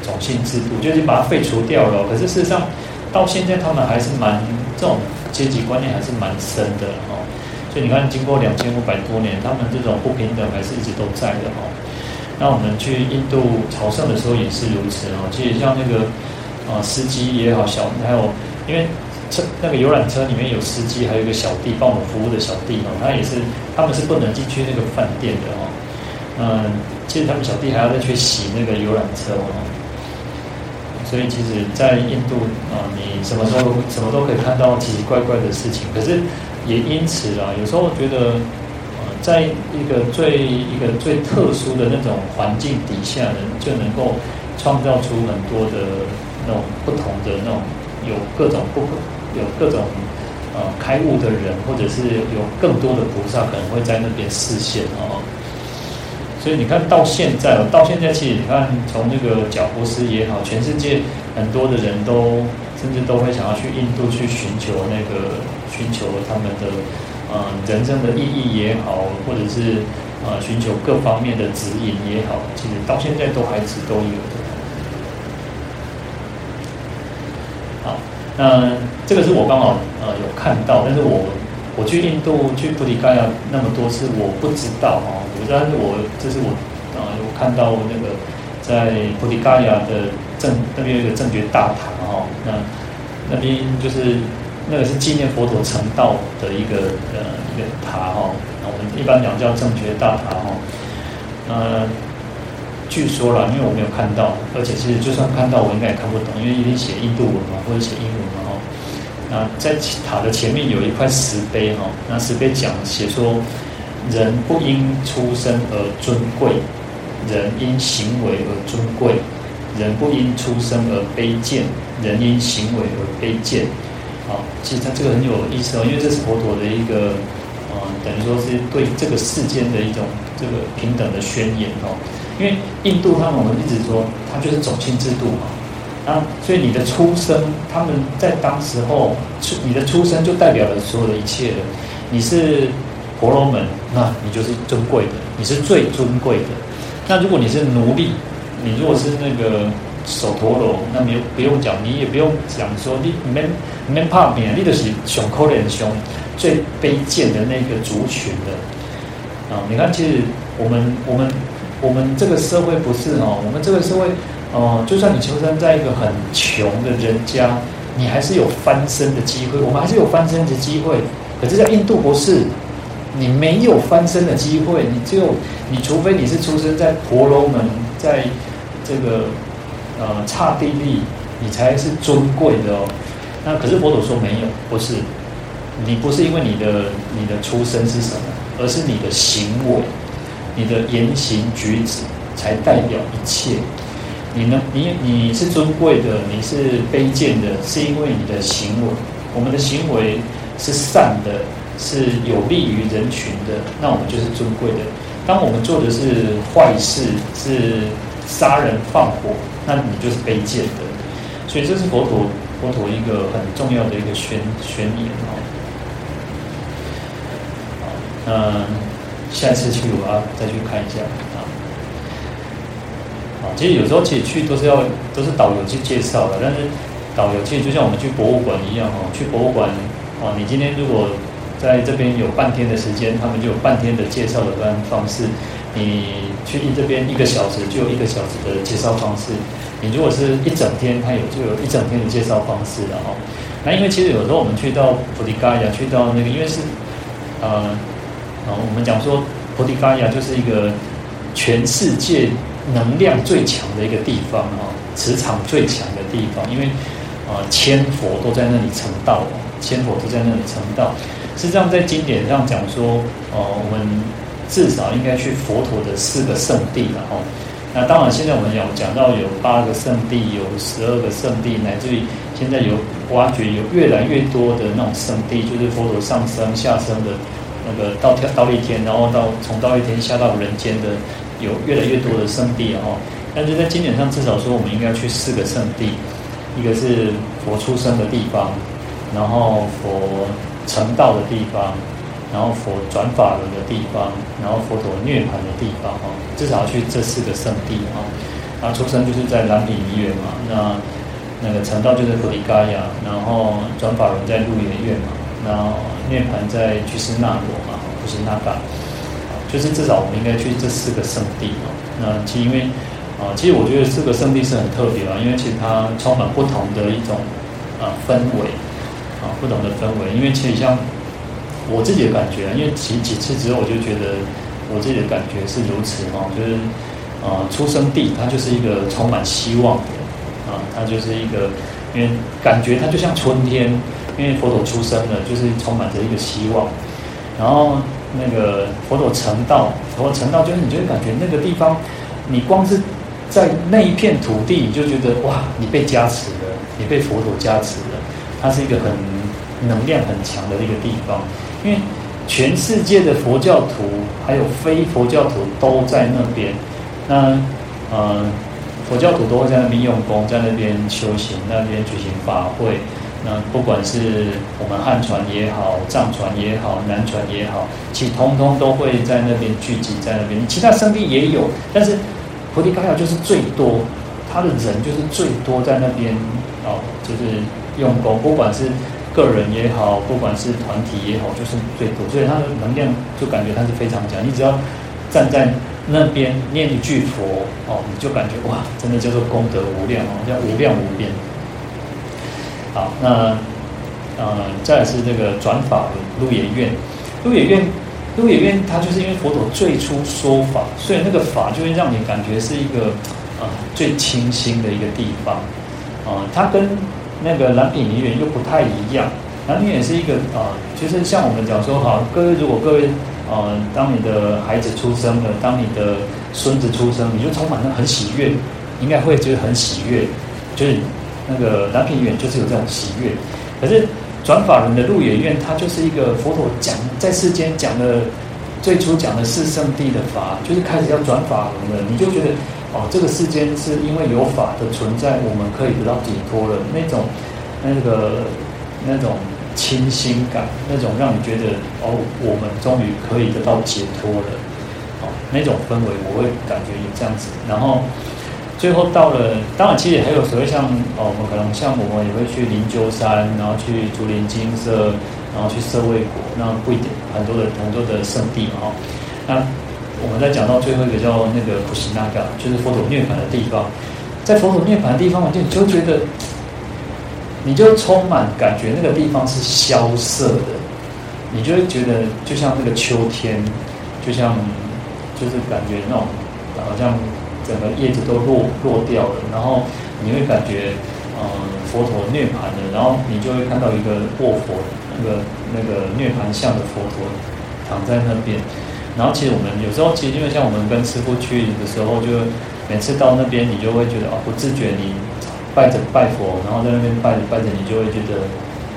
种姓制度，就已经把它废除掉了。可是事实上，到现在他们还是蛮这种阶级观念还是蛮深的哦。所以你看，经过两千五百多年，他们这种不平等还是一直都在的哈。那我们去印度朝圣的时候也是如此哦。其实像那个啊司机也好，小还有因为车那个游览车里面有司机，还有一个小弟帮我们服务的小弟哦，他也是他们是不能进去那个饭店的哦。嗯，其实他们小弟还要再去洗那个游览车哦。所以其实，在印度啊，你什么时候什么都可以看到奇奇怪怪的事情。可是也因此啊，有时候我觉得，在一个最一个最特殊的那种环境底下呢，就能够创造出很多的那种不同的那种有各种不有各种呃开悟的人，或者是有更多的菩萨可能会在那边示现哦。所以你看到现在，到现在其实你看，从那个贾伯斯也好，全世界很多的人都甚至都会想要去印度去寻求那个寻求他们的呃人生的意义也好，或者是呃寻求各方面的指引也好，其实到现在都还是都有的。好，那这个是我刚好呃有看到，但是我。我去印度去菩提伽亚那么多次，我不知道哈，我但是我这是我啊，我看到那个在菩提伽亚的正那边有一个正觉大塔哈，那那边就是那个是纪念佛陀成道的一个呃一个塔哈，那我们一般讲叫正觉大塔哈，呃，据说啦，因为我没有看到，而且其实就算看到，我应该也看不懂，因为一定写印度文嘛，或者写英文嘛。那在塔的前面有一块石碑哈，那石碑讲写说，人不因出生而尊贵，人因行为而尊贵，人不因出生而卑贱，人因行为而卑贱。啊，其实它这个很有意思哦，因为这是佛陀的一个，呃，等于说是对这个世间的一种这个平等的宣言哦。因为印度他们我们一直说，它就是种姓制度嘛。啊，所以你的出生，他们在当时候出你的出生就代表了所有的一切了。你是婆罗门，那你就是尊贵的，你是最尊贵的。那如果你是奴隶，你如果是那个手陀罗，那没有不用讲，你也不用讲说你没没怕别，你就是熊可怜熊最卑贱的那个族群的。啊，你看，其实我们我们我们这个社会不是哦，我们这个社会。哦，就算你出生在一个很穷的人家，你还是有翻身的机会。我们还是有翻身的机会。可是，在印度不是，你没有翻身的机会。你只有，你除非你是出生在婆罗门，在这个呃刹帝利，你才是尊贵的哦。那可是佛陀说没有，不是，你不是因为你的你的出身是什么，而是你的行为，你的言行举止才代表一切。你呢？你你是尊贵的，你是卑贱的，是因为你的行为。我们的行为是善的，是有利于人群的，那我们就是尊贵的。当我们做的是坏事，是杀人放火，那你就是卑贱的。所以这是佛陀佛陀一个很重要的一个宣宣言哦。好，那下次去我要再去看一下啊！啊。其实有时候其实去都是要都是导游去介绍的，但是导游其实就像我们去博物馆一样哦，去博物馆哦，你今天如果在这边有半天的时间，他们就有半天的介绍的方方式；你去这边一个小时，就有一个小时的介绍方式；你如果是一整天，他有就有一整天的介绍方式了哦。那因为其实有时候我们去到菩提伽亚，去到那个，因为是呃，我们讲说菩提伽亚就是一个全世界。能量最强的一个地方啊，磁场最强的地方，因为啊，千佛都在那里成道，千佛都在那里成道。实际上，在经典上讲说，呃，我们至少应该去佛陀的四个圣地了哦。那当然，现在我们有讲到有八个圣地，有十二个圣地，乃至于现在有挖掘有越来越多的那种圣地，就是佛陀上升下升的那个到天忉利天，然后到从到一天下到人间的。有越来越多的圣地哦，但是在经典上至少说，我们应该要去四个圣地，一个是佛出生的地方，然后佛成道的地方，然后佛转法轮的地方，然后佛陀涅槃的地方哦，至少去这四个圣地哦。然后出生就是在蓝毗尼园嘛，那那个成道就是菩提伽亚，然后转法轮在鹿野苑嘛，然后涅槃在拘尸那罗嘛，不是那嘎，就是至少我们应该去这四个圣地哦。那其实因为啊，其实我觉得这个圣地是很特别啊，因为其实它充满不同的一种啊氛围啊，不同的氛围。因为其实像我自己的感觉，因为几几次之后，我就觉得我自己的感觉是如此哦，就是啊，出生地它就是一个充满希望的啊，它就是一个，因为感觉它就像春天，因为佛陀出生了，就是充满着一个希望。然后那个佛陀成道，佛陀成道就是你就会感觉那个地方，你光是。在那一片土地，你就觉得哇，你被加持了，你被佛陀加持了，它是一个很能量很强的一个地方。因为全世界的佛教徒还有非佛教徒都在那边，那呃，佛教徒都会在那边用功，在那边修行，那边举行法会。那不管是我们汉传也好，藏传也好，南传也好，其实通通都会在那边聚集在那边。其他圣地也有，但是。菩提伽耶就是最多，他的人就是最多在那边哦，就是用功，不管是个人也好，不管是团体也好，就是最多，所以他的能量就感觉他是非常强。你只要站在那边念一句佛哦，你就感觉哇，真的叫做功德无量哦，叫无量无边。好，那呃，再来是这个转法轮鹿野苑，鹿野苑。鹿野苑，它就是因为佛陀最初说法，所以那个法就会让你感觉是一个、呃、最清新的一个地方、呃。它跟那个蓝毗尼园又不太一样。蓝毗尼园是一个、呃，就是像我们讲说，好，各位如果各位、呃，当你的孩子出生了，当你的孙子出生，你就充满了很喜悦，应该会就是很喜悦，就是那个蓝毗尼园就是有这种喜悦，可是。转法轮的鹿野苑，它就是一个佛陀讲在世间讲的最初讲的四圣地的法，就是开始要转法轮了。你就觉得哦，这个世间是因为有法的存在，我们可以得到解脱了。那种那个那种清新感，那种让你觉得哦，我们终于可以得到解脱了。哦，那种氛围，我会感觉有这样子。然后。最后到了，当然其实还有所谓像哦，我们可能像我们也会去灵鹫山，然后去竹林精舍，然后去舍卫国，那不一定很多的很多的圣地嘛哈。那我们再讲到最后一个叫那个普贤那嘎，就是佛陀涅槃的地方。在佛陀涅槃的地方，我就就觉得，你就充满感觉，那个地方是萧瑟的，你就会觉得就像那个秋天，就像就是感觉那种好像。整个叶子都落落掉了，然后你会感觉，嗯，佛陀涅槃了，然后你就会看到一个卧佛，那个那个涅槃像的佛陀躺在那边。然后其实我们有时候，其实因为像我们跟师父去的时候，就每次到那边，你就会觉得啊，不自觉你拜着拜佛，然后在那边拜着拜着，你就会觉得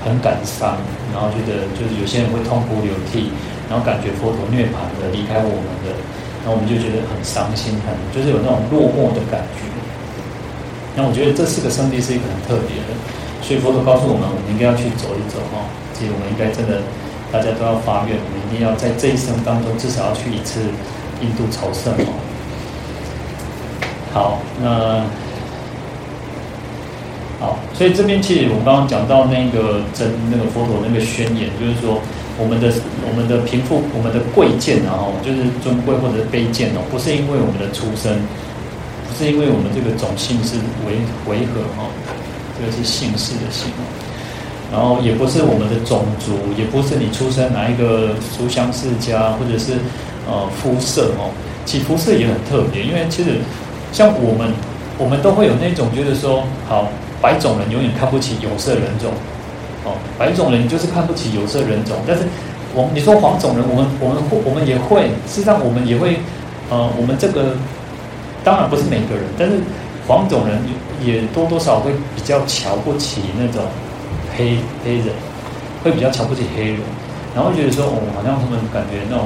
很感伤，然后觉得就是有些人会痛哭流涕，然后感觉佛陀涅槃的离开我们的。然后我们就觉得很伤心，很就是有那种落寞的感觉。那我觉得这四个圣地是一个很特别的，所以佛陀告诉我们，我们应该要去走一走哈。其实我们应该真的，大家都要发愿，我们一定要在这一生当中至少要去一次印度朝圣哦。好，那好，所以这边其实我们刚刚讲到那个真那个佛陀那个宣言，就是说。我们的我们的贫富，我们的贵贱，然后就是尊贵或者是卑贱哦，不是因为我们的出生，不是因为我们这个种姓是为为何哈，这个是姓氏的姓，然后也不是我们的种族，也不是你出生哪一个书香世家，或者是呃肤色哦，其肤色也很特别，因为其实像我们，我们都会有那种觉得说，好，白种人永远看不起有色人种。白种人就是看不起有色人种，但是我你说黄种人，我们我们我们也会，事实上我们也会，呃，我们这个当然不是每个人，但是黄种人也多多少会比较瞧不起那种黑黑人，会比较瞧不起黑人，然后觉得说哦，好像他们感觉那种。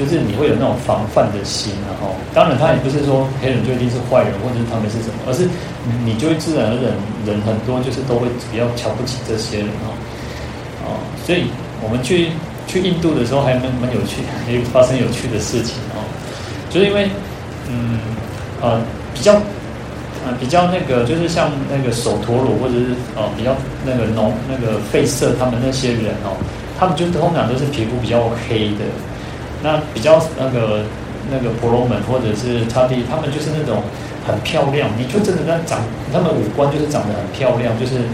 就是你会有那种防范的心，然后当然他也不是说黑人就一定是坏人，或者是他们是什么，而是你就会自然而然人很多就是都会比较瞧不起这些人哦，哦，所以我们去去印度的时候还蛮蛮有趣，也发生有趣的事情哦，就是因为嗯呃比较呃比较那个就是像那个首陀罗或者是哦比较那个农那个费舍他们那些人哦。他们就通常都是皮肤比较黑的，那比较那个那个婆罗门或者是刹帝，他们就是那种很漂亮，你就真的在长，他们五官就是长得很漂亮，就是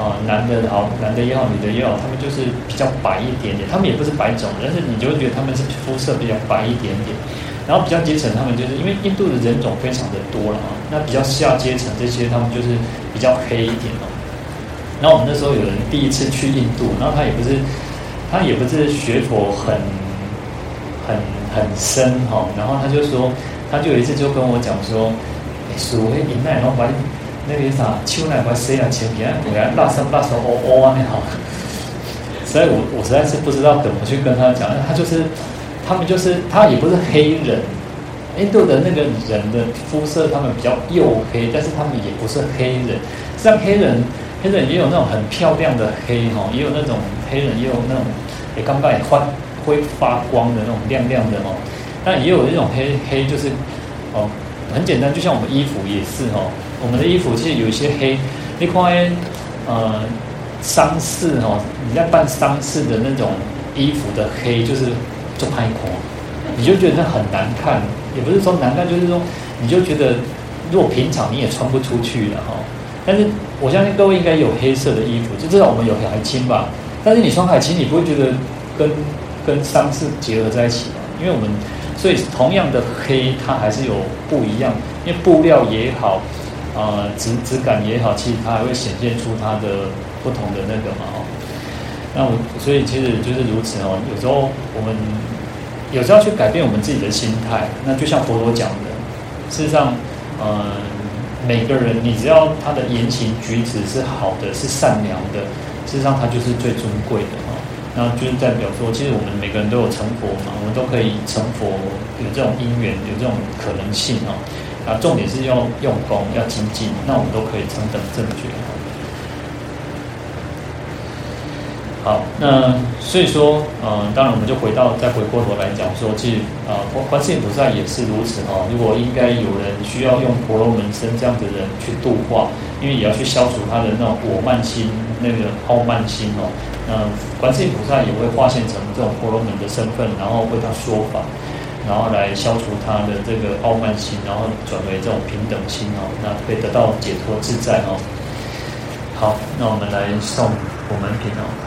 啊、男的好，男的也好，女的也好，他们就是比较白一点点，他们也不是白种，但是你就会觉得他们是肤色比较白一点点，然后比较阶层，他们就是因为印度的人种非常的多了啊，那比较下阶层这些他们就是比较黑一点哦。然后我们那时候有人第一次去印度，然后他也不是。他也不是学佛很很很深哈，然后他就说，他就有一次就跟我讲说，所谓忍耐，然后把那个啥秋奶把塞啊前边，我来拉伸拉伸哦哦啊那好，所以我我实在是不知道怎么去跟他讲，他就是他们就是他也不是黑人，印度的那个人的肤色他们比较黝黑，但是他们也不是黑人，像黑人。黑人也有那种很漂亮的黑哈，也有那种黑人也有那种，也刚刚也换会发光的那种亮亮的哦。但也有一种黑黑，就是哦，很简单，就像我们衣服也是哦。我们的衣服其实有一些黑，你看呃丧事哦，你在办丧事的那种衣服的黑，就是做拍孔，你就觉得很难看。也不是说难看，就是说你就觉得，如果平常你也穿不出去了哈。但是我相信各位应该有黑色的衣服，就至少我们有海青吧。但是你穿海青，你不会觉得跟跟丧事结合在一起吗？因为我们所以同样的黑，它还是有不一样。因为布料也好，啊、呃，质质感也好，其实它还会显现出它的不同的那个嘛。哦，那我所以其实就是如此哦。有时候我们有时候去改变我们自己的心态。那就像佛陀讲的，事实上，呃。每个人，你只要他的言行举止是好的，是善良的，事实上他就是最尊贵的那就是代表说，其实我们每个人都有成佛嘛，我们都可以成佛，有这种因缘，有这种可能性哦。啊，重点是要用功，要精进，那我们都可以成等正觉。好，那所以说，呃，当然我们就回到再回过头来讲说，其实啊，观、观世音菩萨也是如此哦。如果应该有人需要用婆罗门身这样的人去度化，因为也要去消除他的那种我慢心、那个傲慢心哦。那观世音菩萨也会化现成这种婆罗门的身份，然后为他说法，然后来消除他的这个傲慢心，然后转为这种平等心哦，那可以得到解脱自在哦。好，那我们来送我们品哦。